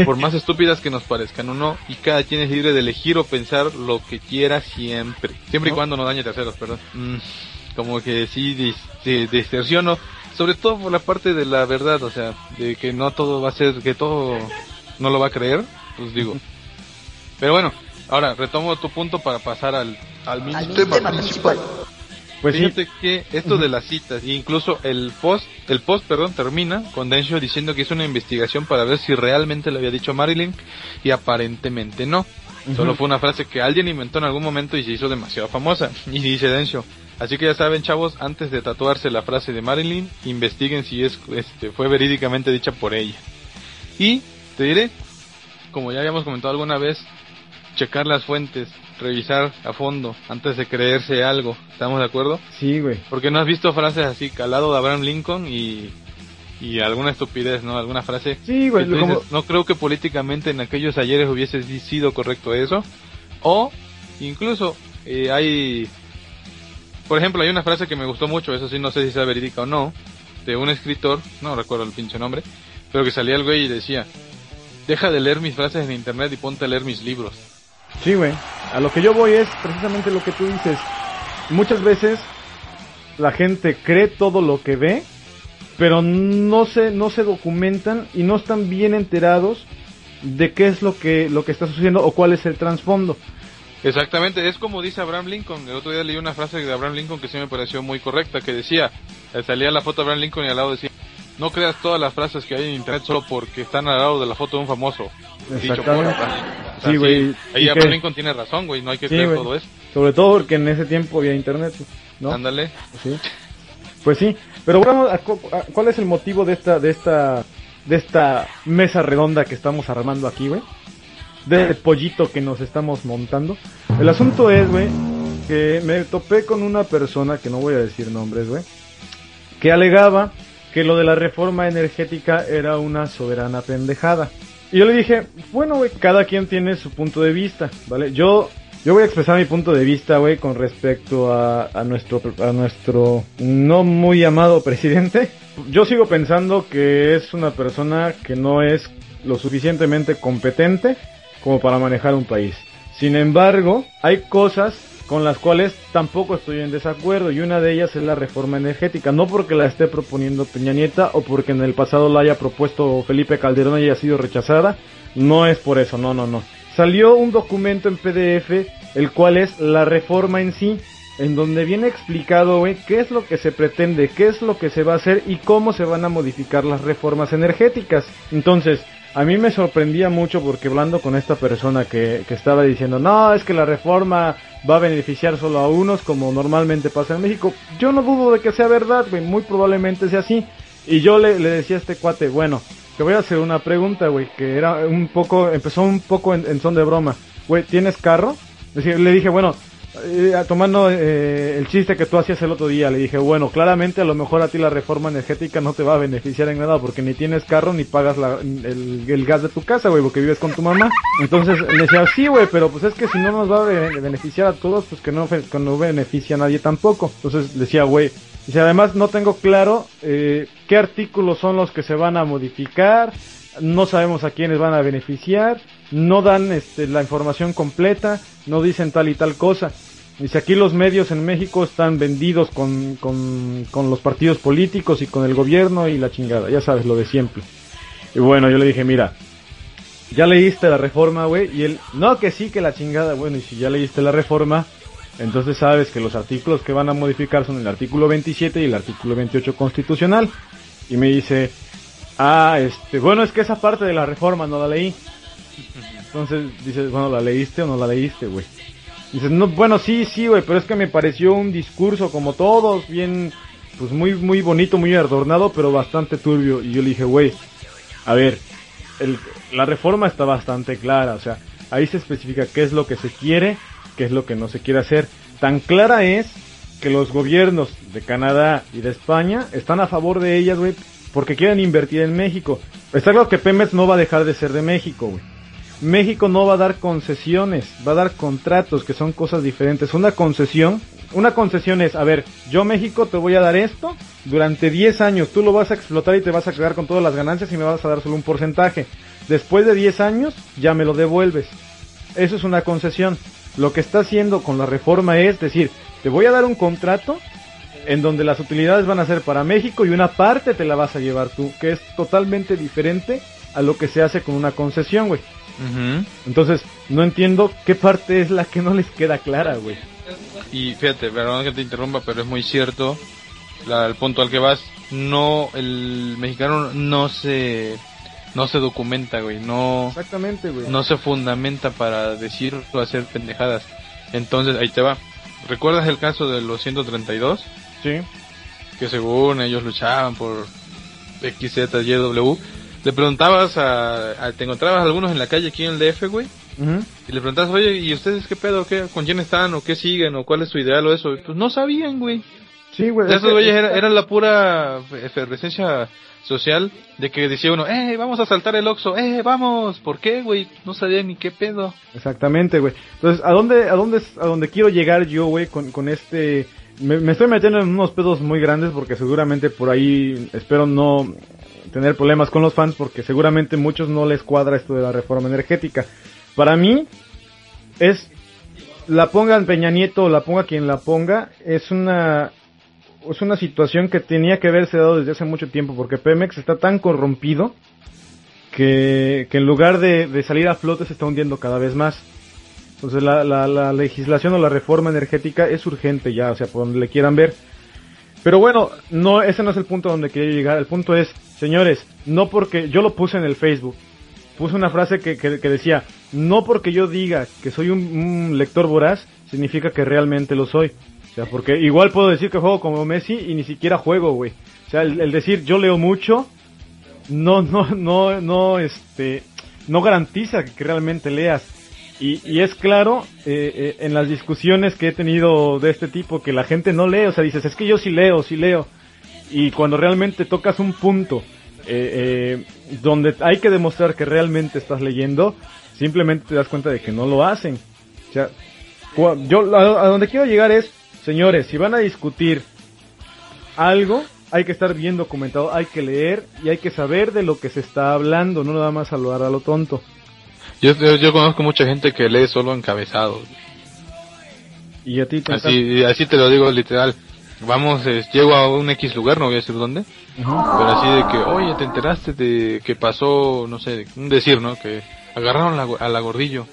por más estúpidas que nos parezcan o no, y cada quien es libre de elegir o pensar lo que quiera siempre. Siempre y cuando no dañe a terceros, perdón. Mm, como que sí dis- de- distorsiono, sobre todo por la parte de la verdad, o sea, de que no todo va a ser, que todo no lo va a creer, pues digo. Pero bueno, ahora retomo tu punto para pasar al, al mismo Al tema principal. Pues sí, Fíjate que esto de las citas, incluso el post, el post, perdón, termina con Densho diciendo que hizo una investigación para ver si realmente le había dicho Marilyn y aparentemente no. Solo fue una frase que alguien inventó en algún momento y se hizo demasiado famosa. Y dice Densho. Así que ya saben, chavos, antes de tatuarse la frase de Marilyn, investiguen si es, este, fue verídicamente dicha por ella. Y te diré, como ya habíamos comentado alguna vez, checar las fuentes, revisar a fondo antes de creerse algo. ¿Estamos de acuerdo? sí, güey. Porque no has visto frases así, calado de Abraham Lincoln y, y alguna estupidez, ¿no? Alguna frase. Sí, güey, como- dices, no creo que políticamente en aquellos ayeres hubiese si- sido correcto eso. O incluso eh, hay, por ejemplo, hay una frase que me gustó mucho, eso sí no sé si sea verídica o no, de un escritor, no recuerdo el pinche nombre, pero que salía el güey y decía, deja de leer mis frases en internet y ponte a leer mis libros. Sí, güey. A lo que yo voy es precisamente lo que tú dices. Muchas veces la gente cree todo lo que ve, pero no se, no se documentan y no están bien enterados de qué es lo que, lo que está sucediendo o cuál es el trasfondo. Exactamente, es como dice Abraham Lincoln. El otro día leí una frase de Abraham Lincoln que sí me pareció muy correcta, que decía, salía la foto de Abraham Lincoln y al lado decía, no creas todas las frases que hay en internet solo porque están al lado de la foto de un famoso. Exactamente. O sea, Sí, güey. Abraham que- Lincoln tiene razón, güey, no hay que Sí, creer güey. todo eso. Sobre todo porque en ese tiempo había internet, ¿no? Ándale. Sí. Pues sí, pero bueno, ¿a cu- a- ¿cuál es el motivo de esta, de esta, de esta mesa redonda que estamos armando aquí, güey? De este pollito que nos estamos montando. El asunto es, güey, que me topé con una persona, que no voy a decir nombres, güey, que alegaba que lo de la reforma energética era una soberana pendejada. Y yo le dije, bueno, güey, cada quien tiene su punto de vista, ¿vale? Yo, yo voy a expresar mi punto de vista, güey, con respecto a, a nuestro, a nuestro no muy amado presidente. Yo sigo pensando que es una persona que no es lo suficientemente competente como para manejar un país. Sin embargo, hay cosas con las cuales tampoco estoy en desacuerdo y una de ellas es la reforma energética, no porque la esté proponiendo Peña Nieta o porque en el pasado la haya propuesto Felipe Calderón y haya sido rechazada, no es por eso, no, no, no. Salió un documento en PDF, el cual es la reforma en sí, en donde viene explicado, qué es lo que se pretende, qué es lo que se va a hacer y cómo se van a modificar las reformas energéticas. Entonces, a mí me sorprendía mucho porque hablando con esta persona que, que estaba diciendo, no, es que la reforma va a beneficiar solo a unos como normalmente pasa en México. Yo no dudo de que sea verdad, güey, muy probablemente sea así. Y yo le, le decía a este cuate, bueno, te voy a hacer una pregunta, güey, que era un poco, empezó un poco en, en son de broma. Güey, ¿tienes carro? Le dije, bueno, eh, tomando eh, el chiste que tú hacías el otro día, le dije, bueno, claramente a lo mejor a ti la reforma energética no te va a beneficiar en nada porque ni tienes carro ni pagas la- el, gas de tu casa, güey, porque vives con tu mamá. Entonces le decía, sí, güey, pero pues es que si no nos va a be- beneficiar a todos, pues que no, que no beneficia a nadie tampoco. Entonces le decía, güey, dice, además no tengo claro eh, qué artículos son los que se van a modificar, no sabemos a quiénes van a beneficiar, no dan este, la información completa, no dicen tal y tal cosa. Dice, aquí los medios en México están vendidos con, con, con los partidos políticos y con el gobierno y la chingada, ya sabes, lo de siempre. Y bueno, yo le dije, mira, ya leíste la reforma, güey, y él, no, que sí, que la chingada, bueno, y si ya leíste la reforma, entonces sabes que los artículos que van a modificar son el artículo 27 y el artículo 28 constitucional. Y me dice, ah, este, bueno, es que esa parte de la reforma no la leí. Entonces dices, bueno, ¿la leíste o no la leíste, güey? Dices, no, bueno, sí, sí, güey, pero es que me pareció un discurso como todos, bien, pues muy, muy bonito, muy adornado, pero bastante turbio. Y yo le dije, güey, a ver, el, la reforma está bastante clara, o sea, ahí se especifica qué es lo que se quiere, qué es lo que no se quiere hacer. Tan clara es que los gobiernos de Canadá y de España están a favor de ellas, güey, porque quieren invertir en México. Está claro que Pemex no va a dejar de ser de México, güey. México no va a dar concesiones, va a dar contratos, que son cosas diferentes. Una concesión, una concesión es, a ver, yo México te voy a dar esto durante 10 años, tú lo vas a explotar y te vas a quedar con todas las ganancias y me vas a dar solo un porcentaje. Después de 10 años, ya me lo devuelves. Eso es una concesión. Lo que está haciendo con la reforma es decir, te voy a dar un contrato en donde las utilidades van a ser para México y una parte te la vas a llevar tú, que es totalmente diferente a lo que se hace con una concesión, güey. Entonces, no entiendo qué parte es la que no les queda clara, güey. Y fíjate, perdón que te interrumpa, pero es muy cierto. La, el punto al que vas, no, el mexicano no se, no se documenta, güey, no, Exactamente, güey. no se fundamenta para decir o hacer pendejadas. Entonces, ahí te va. ¿Recuerdas el caso de los 132? Sí. Que según ellos luchaban por XZYW. Le preguntabas a, a- te encontrabas algunos en la calle aquí en el DF, güey. Ujú. Y le preguntabas, oye, ¿y ustedes qué pedo? ¿Qué, ¿Con quién están? ¿O qué siguen? ¿O cuál es su ideal? O eso. Y Pues no sabían, güey. Sí, güey. es Esos güeyes era, era la pura efervescencia social de que decía uno, eh, vamos a saltar el Oxxo, eh, vamos. ¿Por qué, güey? No sabían ni qué pedo. Exactamente, güey. Entonces, ¿a dónde, a dónde, a dónde quiero llegar yo, güey, con, con este... Me, me estoy metiendo en unos pedos muy grandes porque seguramente por ahí espero no tener problemas con los fans porque seguramente muchos no les cuadra esto de la reforma energética. Para mí es la pongan Peña Nieto o la ponga quien la ponga, es una es una situación que tenía que haberse dado desde hace mucho tiempo porque Pemex está tan corrompido que, que en lugar de, de salir a flote se está hundiendo cada vez más. Entonces la, la, la legislación o la reforma energética es urgente ya, o sea, por donde le quieran ver. Pero bueno, no, ese no es el punto donde quería llegar. El punto es, señores, no porque yo lo puse en el Facebook, puse una frase que, que, decía, no porque yo diga que soy un, lector voraz, significa que realmente lo soy. O sea, porque igual puedo decir que juego como Messi y ni siquiera juego, güey. O sea, el, el decir yo leo mucho, no, no, no, no, este, no garantiza que realmente leas. Y, y es claro, eh, eh, en las discusiones que he tenido de este tipo, que la gente no lee, o sea, dices, es que yo sí leo, sí leo. Y cuando realmente tocas un punto eh, eh, donde hay que demostrar que realmente estás leyendo, simplemente te das cuenta de que no lo hacen. O sea, yo a, a donde quiero llegar es, señores, si van a discutir algo, hay que estar bien documentado, hay que leer y hay que saber de lo que se está hablando, no nada más hablar a lo tonto. Yo, yo, yo conozco mucha gente que lee solo encabezados. Y a ti Así, así te lo digo literal. Vamos, eh, llego a un X lugar, no voy a decir dónde, Ujú. pero así de que, oye, te enteraste de que pasó, no sé, un decir, ¿no? Que agarraron la, a la gordillo.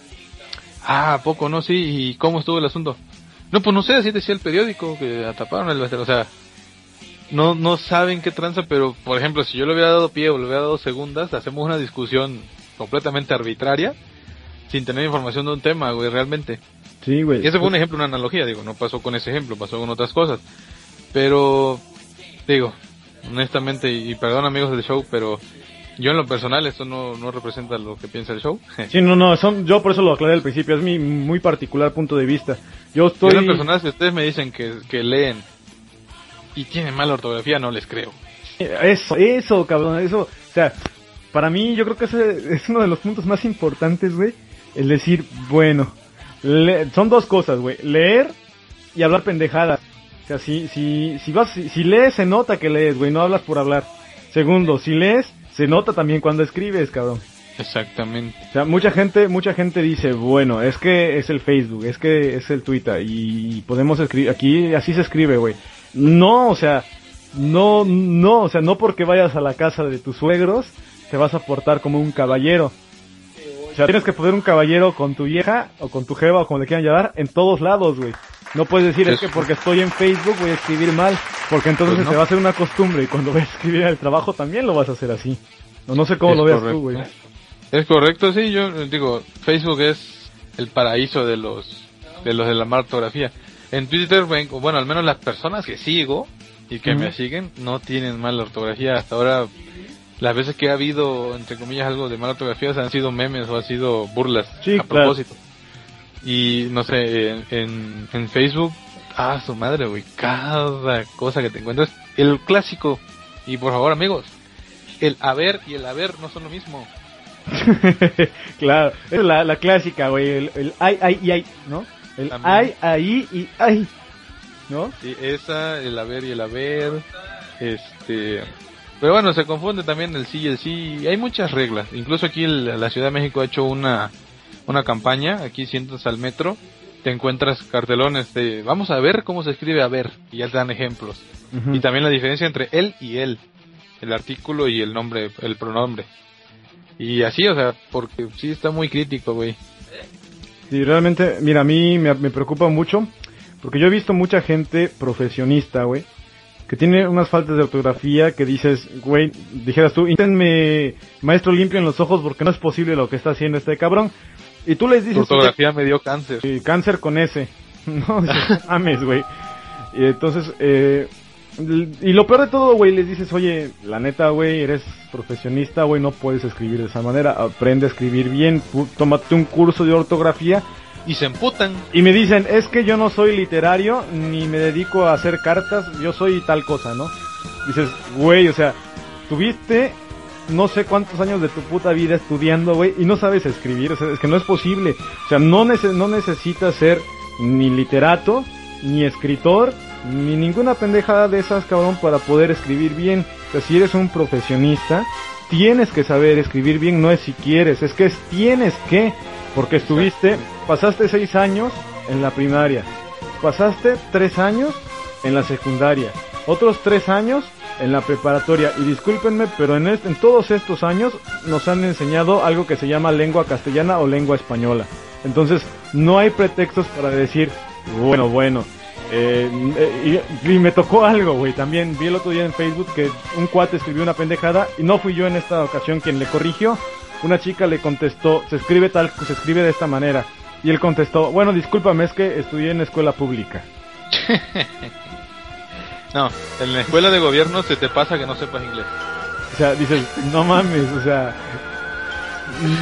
Ah, ¿a poco, no, sí, ¿y cómo estuvo el asunto? No, pues no sé, así decía el periódico, que ataparon el o sea, no, no saben qué tranza, pero, por ejemplo, si yo le hubiera dado pie o le hubiera dado segundas, hacemos una discusión completamente arbitraria, sin tener información de un tema, güey, realmente. Sí, güey. Y ese fue un ejemplo, una analogía, digo, no pasó con ese ejemplo, pasó con otras cosas. Pero, digo, honestamente, y, perdón amigos del show, pero yo en lo personal esto no, no representa lo que piensa el show. Sí, no, no, son, yo por eso lo aclaré al principio, es mi muy particular punto de vista. Yo Yo estoy... en lo personal, si ustedes me dicen que, que leen y tienen mala ortografía, no les creo. Eso, eso, cabrón, eso. O sea, para mí yo creo que ese es uno de los puntos más importantes, güey. El decir, bueno, le- son dos cosas, güey. Leer y hablar pendejadas. O sea, si, si, si vas, si, si lees se nota que lees, güey, no hablas por hablar. Segundo, si lees, se nota también cuando escribes, cabrón. Exactamente. O sea, mucha gente, mucha gente dice, bueno, es que es el Facebook, es que es el Twitter y podemos escribir, aquí así se escribe, güey. No, o sea, no, no, o sea, no porque vayas a la casa de tus suegros te vas a portar como un caballero. O sea, tienes que poner un caballero con tu vieja o con tu jeva o como le quieran llamar en todos lados, güey. No puedes decir es que porque estoy en Facebook voy a escribir mal, porque entonces Pues no. se va a hacer una costumbre y cuando vayas a escribir en el trabajo también lo vas a hacer así. No, no sé cómo Es lo veas correcto. tú, güey. Es correcto, sí, yo eh, digo, Facebook es el paraíso de los de los de la mala ortografía. En Twitter, bueno, al menos las personas que sigo y que me siguen no tienen mala ortografía. Hasta ahora, las veces que ha habido, entre comillas, algo de mala ortografía han sido memes o han sido burlas Sí, a claro. Y no sé, en, en, en Facebook, ah, su madre, güey, cada cosa que te encuentras, el clásico. Y por favor, amigos, el haber y el haber no son lo mismo. claro, es la, la clásica, güey, el, el ay, ay y ay, ¿no? El También. ay, ahí y ay, ¿no? Sí, esa, el haber y el haber, este... Pero bueno, se confunde también el sí y el sí. Hay muchas reglas. Incluso aquí el- la Ciudad de México ha hecho una, una campaña. Aquí sientas al metro, te encuentras cartelones de vamos a ver cómo se escribe a ver. Y ya te dan ejemplos. Y también la diferencia entre él y él. El artículo y el nombre, el pronombre. Y así, o sea, porque sí está muy crítico, güey. Sí, realmente, mira, a mí me, me preocupa mucho, porque yo he visto mucha gente profesionista, güey, que tiene unas faltas de ortografía que dices, güey, dijeras tú, inténtenme maestro limpio en los ojos porque no es posible lo que está haciendo este cabrón. Y tú les dices, ortografía me dio cáncer. Eh, cáncer con S. No, dices, "No mames, güey. Y entonces, eh, y lo peor de todo, güey, les dices, oye, la neta, güey, eres profesionista, güey, no puedes escribir de esa manera, aprende a escribir bien, tómate un curso de ortografía. Y se emputan. Y me dicen, es que yo no soy literario, ni me dedico a hacer cartas, yo soy tal cosa, ¿no? Dices, güey, o sea, tuviste no sé cuántos años de tu puta vida estudiando, güey, y no sabes escribir, o sea, es que no es posible. O sea, no, nece- no necesitas ser ni literato, ni escritor, ni ninguna pendejada de esas, cabrón, para poder escribir bien. O sea, si eres un profesionista, tienes que saber escribir bien, no es si quieres, es que es tienes que, porque estuviste, pasaste seis años en la primaria, pasaste tres años en la secundaria, otros tres años en la preparatoria. Y discúlpenme, pero en, est- en todos estos años nos han enseñado algo que se llama lengua castellana o lengua española. Entonces, no hay pretextos para decir, bueno, bueno. eh, eh, y, y me tocó algo, güey. También vi el otro día en Facebook que un cuate escribió una pendejada y no fui yo en esta ocasión quien le corrigió. Una chica le contestó, se escribe tal, se escribe de esta manera. Y él contestó, bueno, discúlpame, es que estudié en escuela pública. No, en la escuela de gobierno se te pasa que no sepas inglés. O sea, dices, no mames, o sea,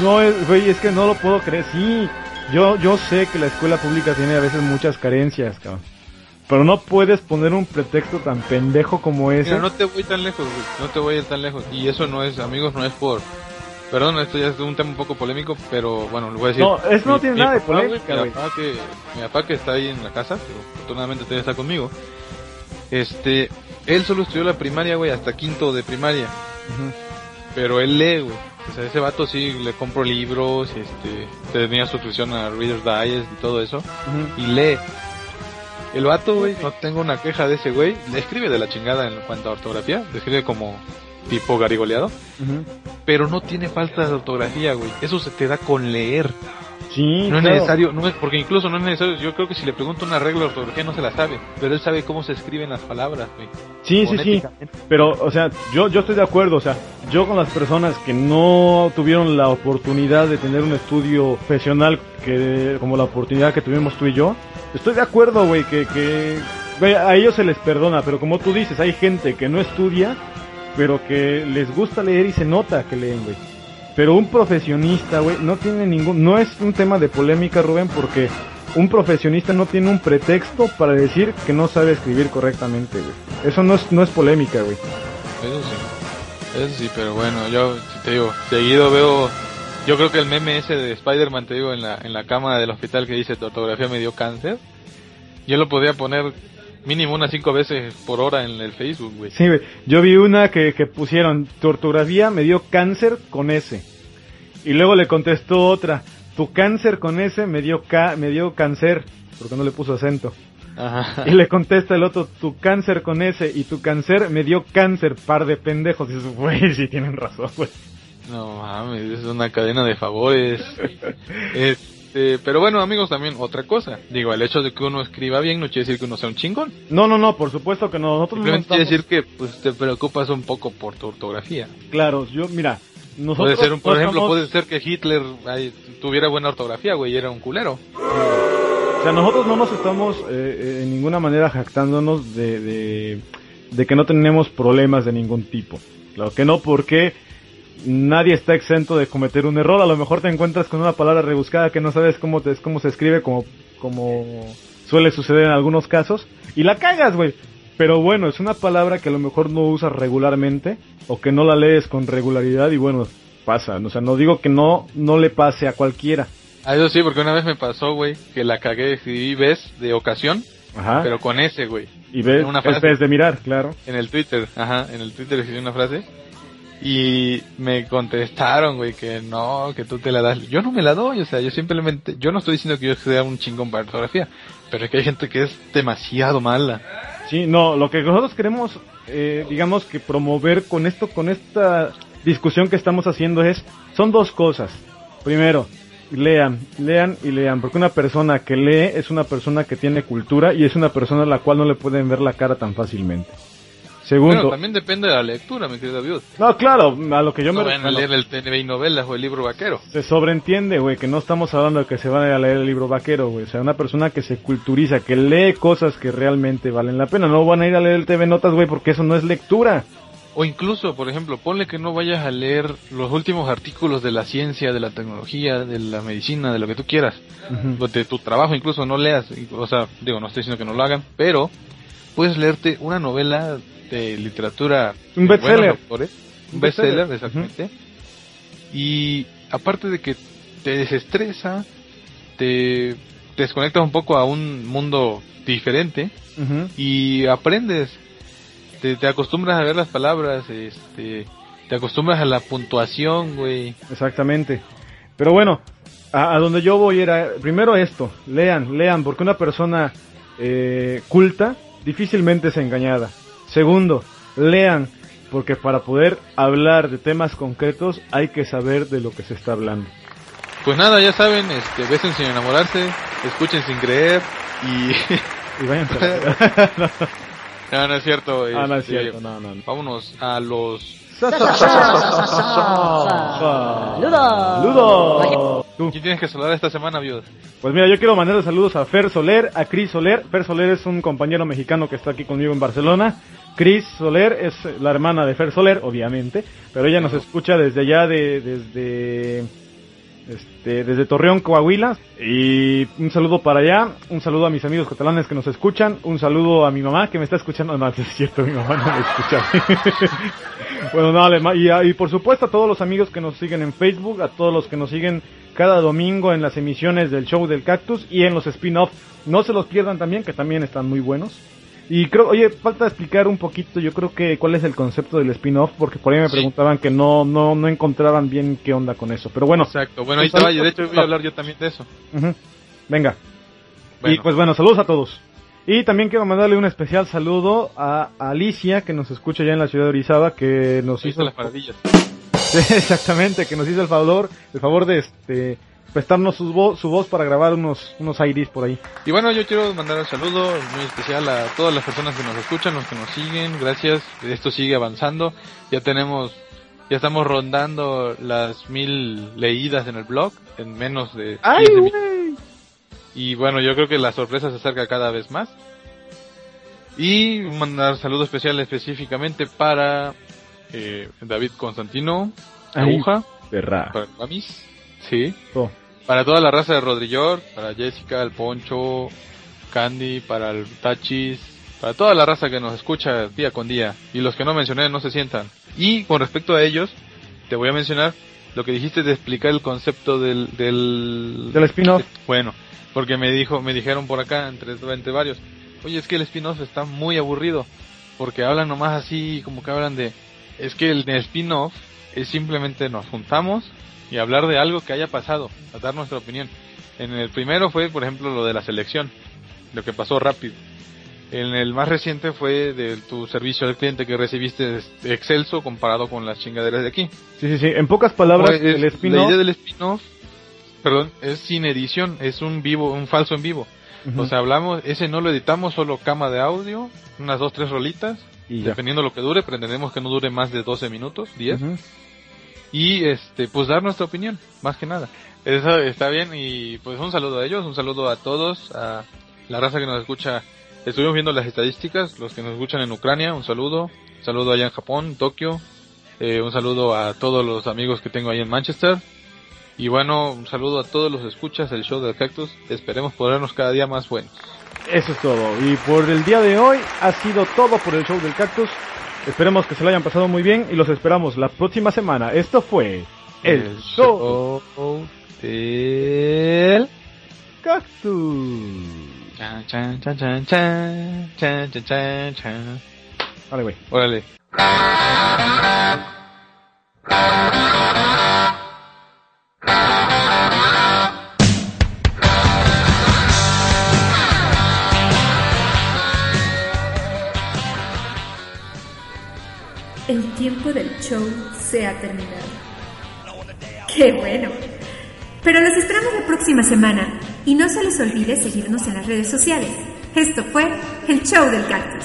no es, güey, es que no lo puedo creer. Sí, yo, yo sé que la escuela pública tiene a veces muchas carencias, cabrón. Pero no puedes poner un pretexto tan pendejo como ese. Mira, no te voy tan lejos, güey. No te voy a ir tan lejos. Y eso no es, amigos, no es por... Perdón, esto ya es un tema un poco polémico, pero bueno, lo voy a decir. No, eso no tiene nada de güey, polémica, Mi güey. papá, que, mi papá que está ahí en la casa, pero afortunadamente todavía está conmigo. Este, él solo estudió la primaria, güey, hasta quinto de primaria. Pero él lee, güey. O sea, ese vato sí le compro libros, este, tenía suscripción a Reader's Digest y todo eso. Y lee. El vato, güey, no tengo una queja de ese güey. Le escribe de la chingada en cuanto a ortografía. Le escribe como tipo garigoleado. Pero no tiene falta de ortografía, güey. Eso se te da con leer. Sí, No es necesario, no es, porque incluso no es necesario. Yo creo que si le pregunto una regla de ortografía no se la sabe. Pero él sabe cómo se escriben las palabras, güey. Sí, sí, sí. Pero, o sea, yo, yo estoy de acuerdo. O sea, yo con las personas que no tuvieron la oportunidad de tener un estudio profesional que, como la oportunidad que tuvimos tú y yo, estoy de acuerdo, güey, que, que güey, a ellos se les perdona. Pero como tú dices, hay gente que no estudia, pero que les gusta leer y se nota que leen, güey. Pero un profesionista, güey, no tiene ningún, no es un tema de polémica, Rubén, porque un profesionista no tiene un pretexto para decir que no sabe escribir correctamente, güey. Eso no es, no es polémica, güey. Eso sí. Eso sí, pero bueno, yo te digo, seguido veo. Yo creo que el meme ese de Spider-Man, te digo, en la, en la cama del hospital que dice tu ortografía me dio cáncer. Yo lo podría poner mínimo unas cinco veces por hora en el Facebook, güey. Sí, güey. Yo vi una que, que pusieron, tu ortografía me dio cáncer con S. Y luego le contestó otra, tu cáncer con S me dio, ca me dio cáncer, porque no le puso acento. Ajá. Y le contesta el otro, tu cáncer con S y tu cáncer me dio cáncer, par de pendejos. Y dices, güey, sí tienen razón, güey. No mames, es una cadena de favores. Este, pero bueno, amigos, también otra cosa. Digo, el hecho de que uno escriba bien no quiere decir que uno sea un chingón. No, no, no, por supuesto que no. Nosotros no Simplemente quiere estamos... decir que pues te preocupas un poco por tu ortografía. Claro, yo, mira, nosotros Puede ser, un, por no ejemplo, puede ser que Hitler ay, tuviera buena ortografía, güey, y era un culero. O sea, nosotros no nos estamos eh, eh, en ninguna manera jactándonos de, de, de que no tenemos problemas de ningún tipo. Claro que no, porque nadie está exento de cometer un error. A lo mejor te encuentras con una palabra rebuscada que no sabes cómo, te, cómo se escribe, como, como suele suceder en algunos casos, y la cagas, güey. Pero bueno, es una palabra que a lo mejor no usas regularmente, o que no la lees con regularidad, y bueno, pasa. O sea, no digo que no, no le pase a cualquiera. Ah, eso sí, porque una vez me pasó, güey, que la cagué, escribí ves de ocasión, Ajá. pero con ese, güey. y ves, una frase. de mirar, claro. En el Twitter, ajá, en el Twitter escribí una frase. Y me contestaron, güey, que no, que tú te la das. Yo no me la doy, o sea, yo simplemente, yo no estoy diciendo que yo sea un chingón para ortografía, pero es que hay gente que es demasiado mala. Sí, no, lo que nosotros queremos, eh, digamos que promover con esto, con esta discusión que estamos haciendo es, son dos cosas. Primero, lean, lean y lean, porque una persona que lee es una persona que tiene cultura y es una persona a la cual no le pueden ver la cara tan fácilmente. Segundo, Bueno, también depende de la lectura, mi querido David. no, claro, a lo que yo No me vayan a leer el TNB novelas o el libro vaquero. se sobreentiende, güey, que no estamos hablando de que se van a leer el libro vaquero, güey. O sea, una persona que se culturiza, que lee cosas que realmente valen la pena. No van a ir a leer el TV Notas, güey, porque eso no es lectura. O incluso, por ejemplo, ponle que no vayas a leer los últimos artículos de la ciencia, de la tecnología, de la medicina, de lo que tú quieras. De tu trabajo incluso no leas, o sea, digo, no estoy diciendo que no lo hagan, pero puedes leerte una novela de literatura Un bestseller. un bestseller, bestseller, exactamente. Y aparte de que te desestresa, te, te desconectas un poco a un mundo diferente y aprendes, te, te acostumbras a ver las palabras, este, te acostumbras a la puntuación, güey. Exactamente. Pero bueno, a, a donde yo voy era, primero esto, lean, lean, porque una persona eh, culta difícilmente es engañada. Segundo, lean, porque para poder hablar de temas concretos hay que saber de lo que se está hablando. Pues nada, ya saben, este, besen sin enamorarse, escuchen sin creer y... Y vayan a no, no es cierto. Ah, no es este, cierto, no, no. no. Vámonos a los... ¡Saludos! Tú. ¿Quién tienes que saludar esta semana, viuda? Pues mira, yo quiero mandar saludos a Fer Soler, a Cris Soler. Fer Soler es un compañero mexicano que está aquí conmigo en Barcelona. Cris Soler es la hermana de Fer Soler, obviamente, pero ella nos escucha desde allá de desde este, desde Torreón, Coahuila. Y un saludo para allá, un saludo a mis amigos catalanes que nos escuchan, un saludo a mi mamá que me está escuchando. No, es cierto, mi mamá no me escucha. bueno, no, y, y por supuesto a todos los amigos que nos siguen en Facebook, a todos los que nos siguen cada domingo en las emisiones del show del cactus y en los spin-off. No se los pierdan también, que también están muy buenos. Y creo, oye, falta explicar un poquito, yo creo que cuál es el concepto del spin-off, porque por ahí me Sí. preguntaban que no, no, no encontraban bien qué onda con eso. Pero bueno, Exacto. Bueno, ahí te va. y De hecho, voy a hablar yo también de eso. ujú, venga. Bueno. Y pues bueno, saludos a todos. Y también quiero mandarle un especial saludo a Alicia, que nos escucha ya en la ciudad de Orizaba, que nos hizo... están las maravillas. Sí, exactamente, que nos hizo el favor, el favor de este prestarnos su, vo- su voz para grabar unos, unos IDs por ahí. Y bueno, yo quiero mandar un saludo muy especial a todas las personas que nos escuchan, los que nos siguen. Gracias. Esto sigue avanzando. Ya tenemos, ya estamos rondando las mil leídas en el blog en menos de 15 minutos. Y bueno, yo creo que la sorpresa se acerca cada vez más. Y mandar saludo especial específicamente para eh, David Constantino, Ay. Aguja, Perra. para Mamis, sí, Oh. para toda la raza de Rodrillor, para Jessica, el Poncho, Candy, para el Tachis, para toda la raza que nos escucha día con día y los que no mencioné no se sientan. Y con respecto a ellos, te voy a mencionar lo que dijiste de explicar el concepto del del, Del spin-off. Bueno, porque me dijo, me dijeron por acá entre entre varios, oye es que el spin-off está muy aburrido porque hablan nomás así como que hablan de es que el, el spin-off es simplemente nos juntamos y hablar de algo que haya pasado, a dar nuestra opinión. En el primero fue, por ejemplo, lo de la selección, lo que pasó rápido. En el más reciente fue de tu servicio al cliente que recibiste de excelso comparado con las chingaderas de aquí. Sí, sí, sí. En pocas palabras, Pues, el la spin-off... idea del spin-off, perdón, es sin edición, es un vivo, un falso en vivo. Ujú. O sea, hablamos, ese no lo editamos, solo cama de audio, unas dos, tres rolitas, Y dependiendo lo que dure, pretendemos que no dure más de 12 minutos, 10. Ujú. Y este pues dar nuestra opinión más que nada. Eso está bien y pues un saludo a ellos un saludo a todos a la raza que nos escucha. Estuvimos viendo las estadísticas los que nos escuchan en Ucrania un saludo. Un saludo allá en Japón Tokio. Eh, un saludo a todos los amigos que tengo ahí en Manchester. Y bueno un saludo a todos los escuchas del show del cactus. Esperemos ponernos cada día más buenos. Eso es todo. Y por el día de hoy ha sido todo por el show del cactus. Esperemos que se lo hayan pasado muy bien y los esperamos la próxima semana. Esto fue el, show, del cactus. Dale, güey. Órale. El tiempo del show se ha terminado. ¡Qué bueno! Pero los esperamos la próxima semana y no se les olvide seguirnos en las redes sociales. Esto fue el show del cactus.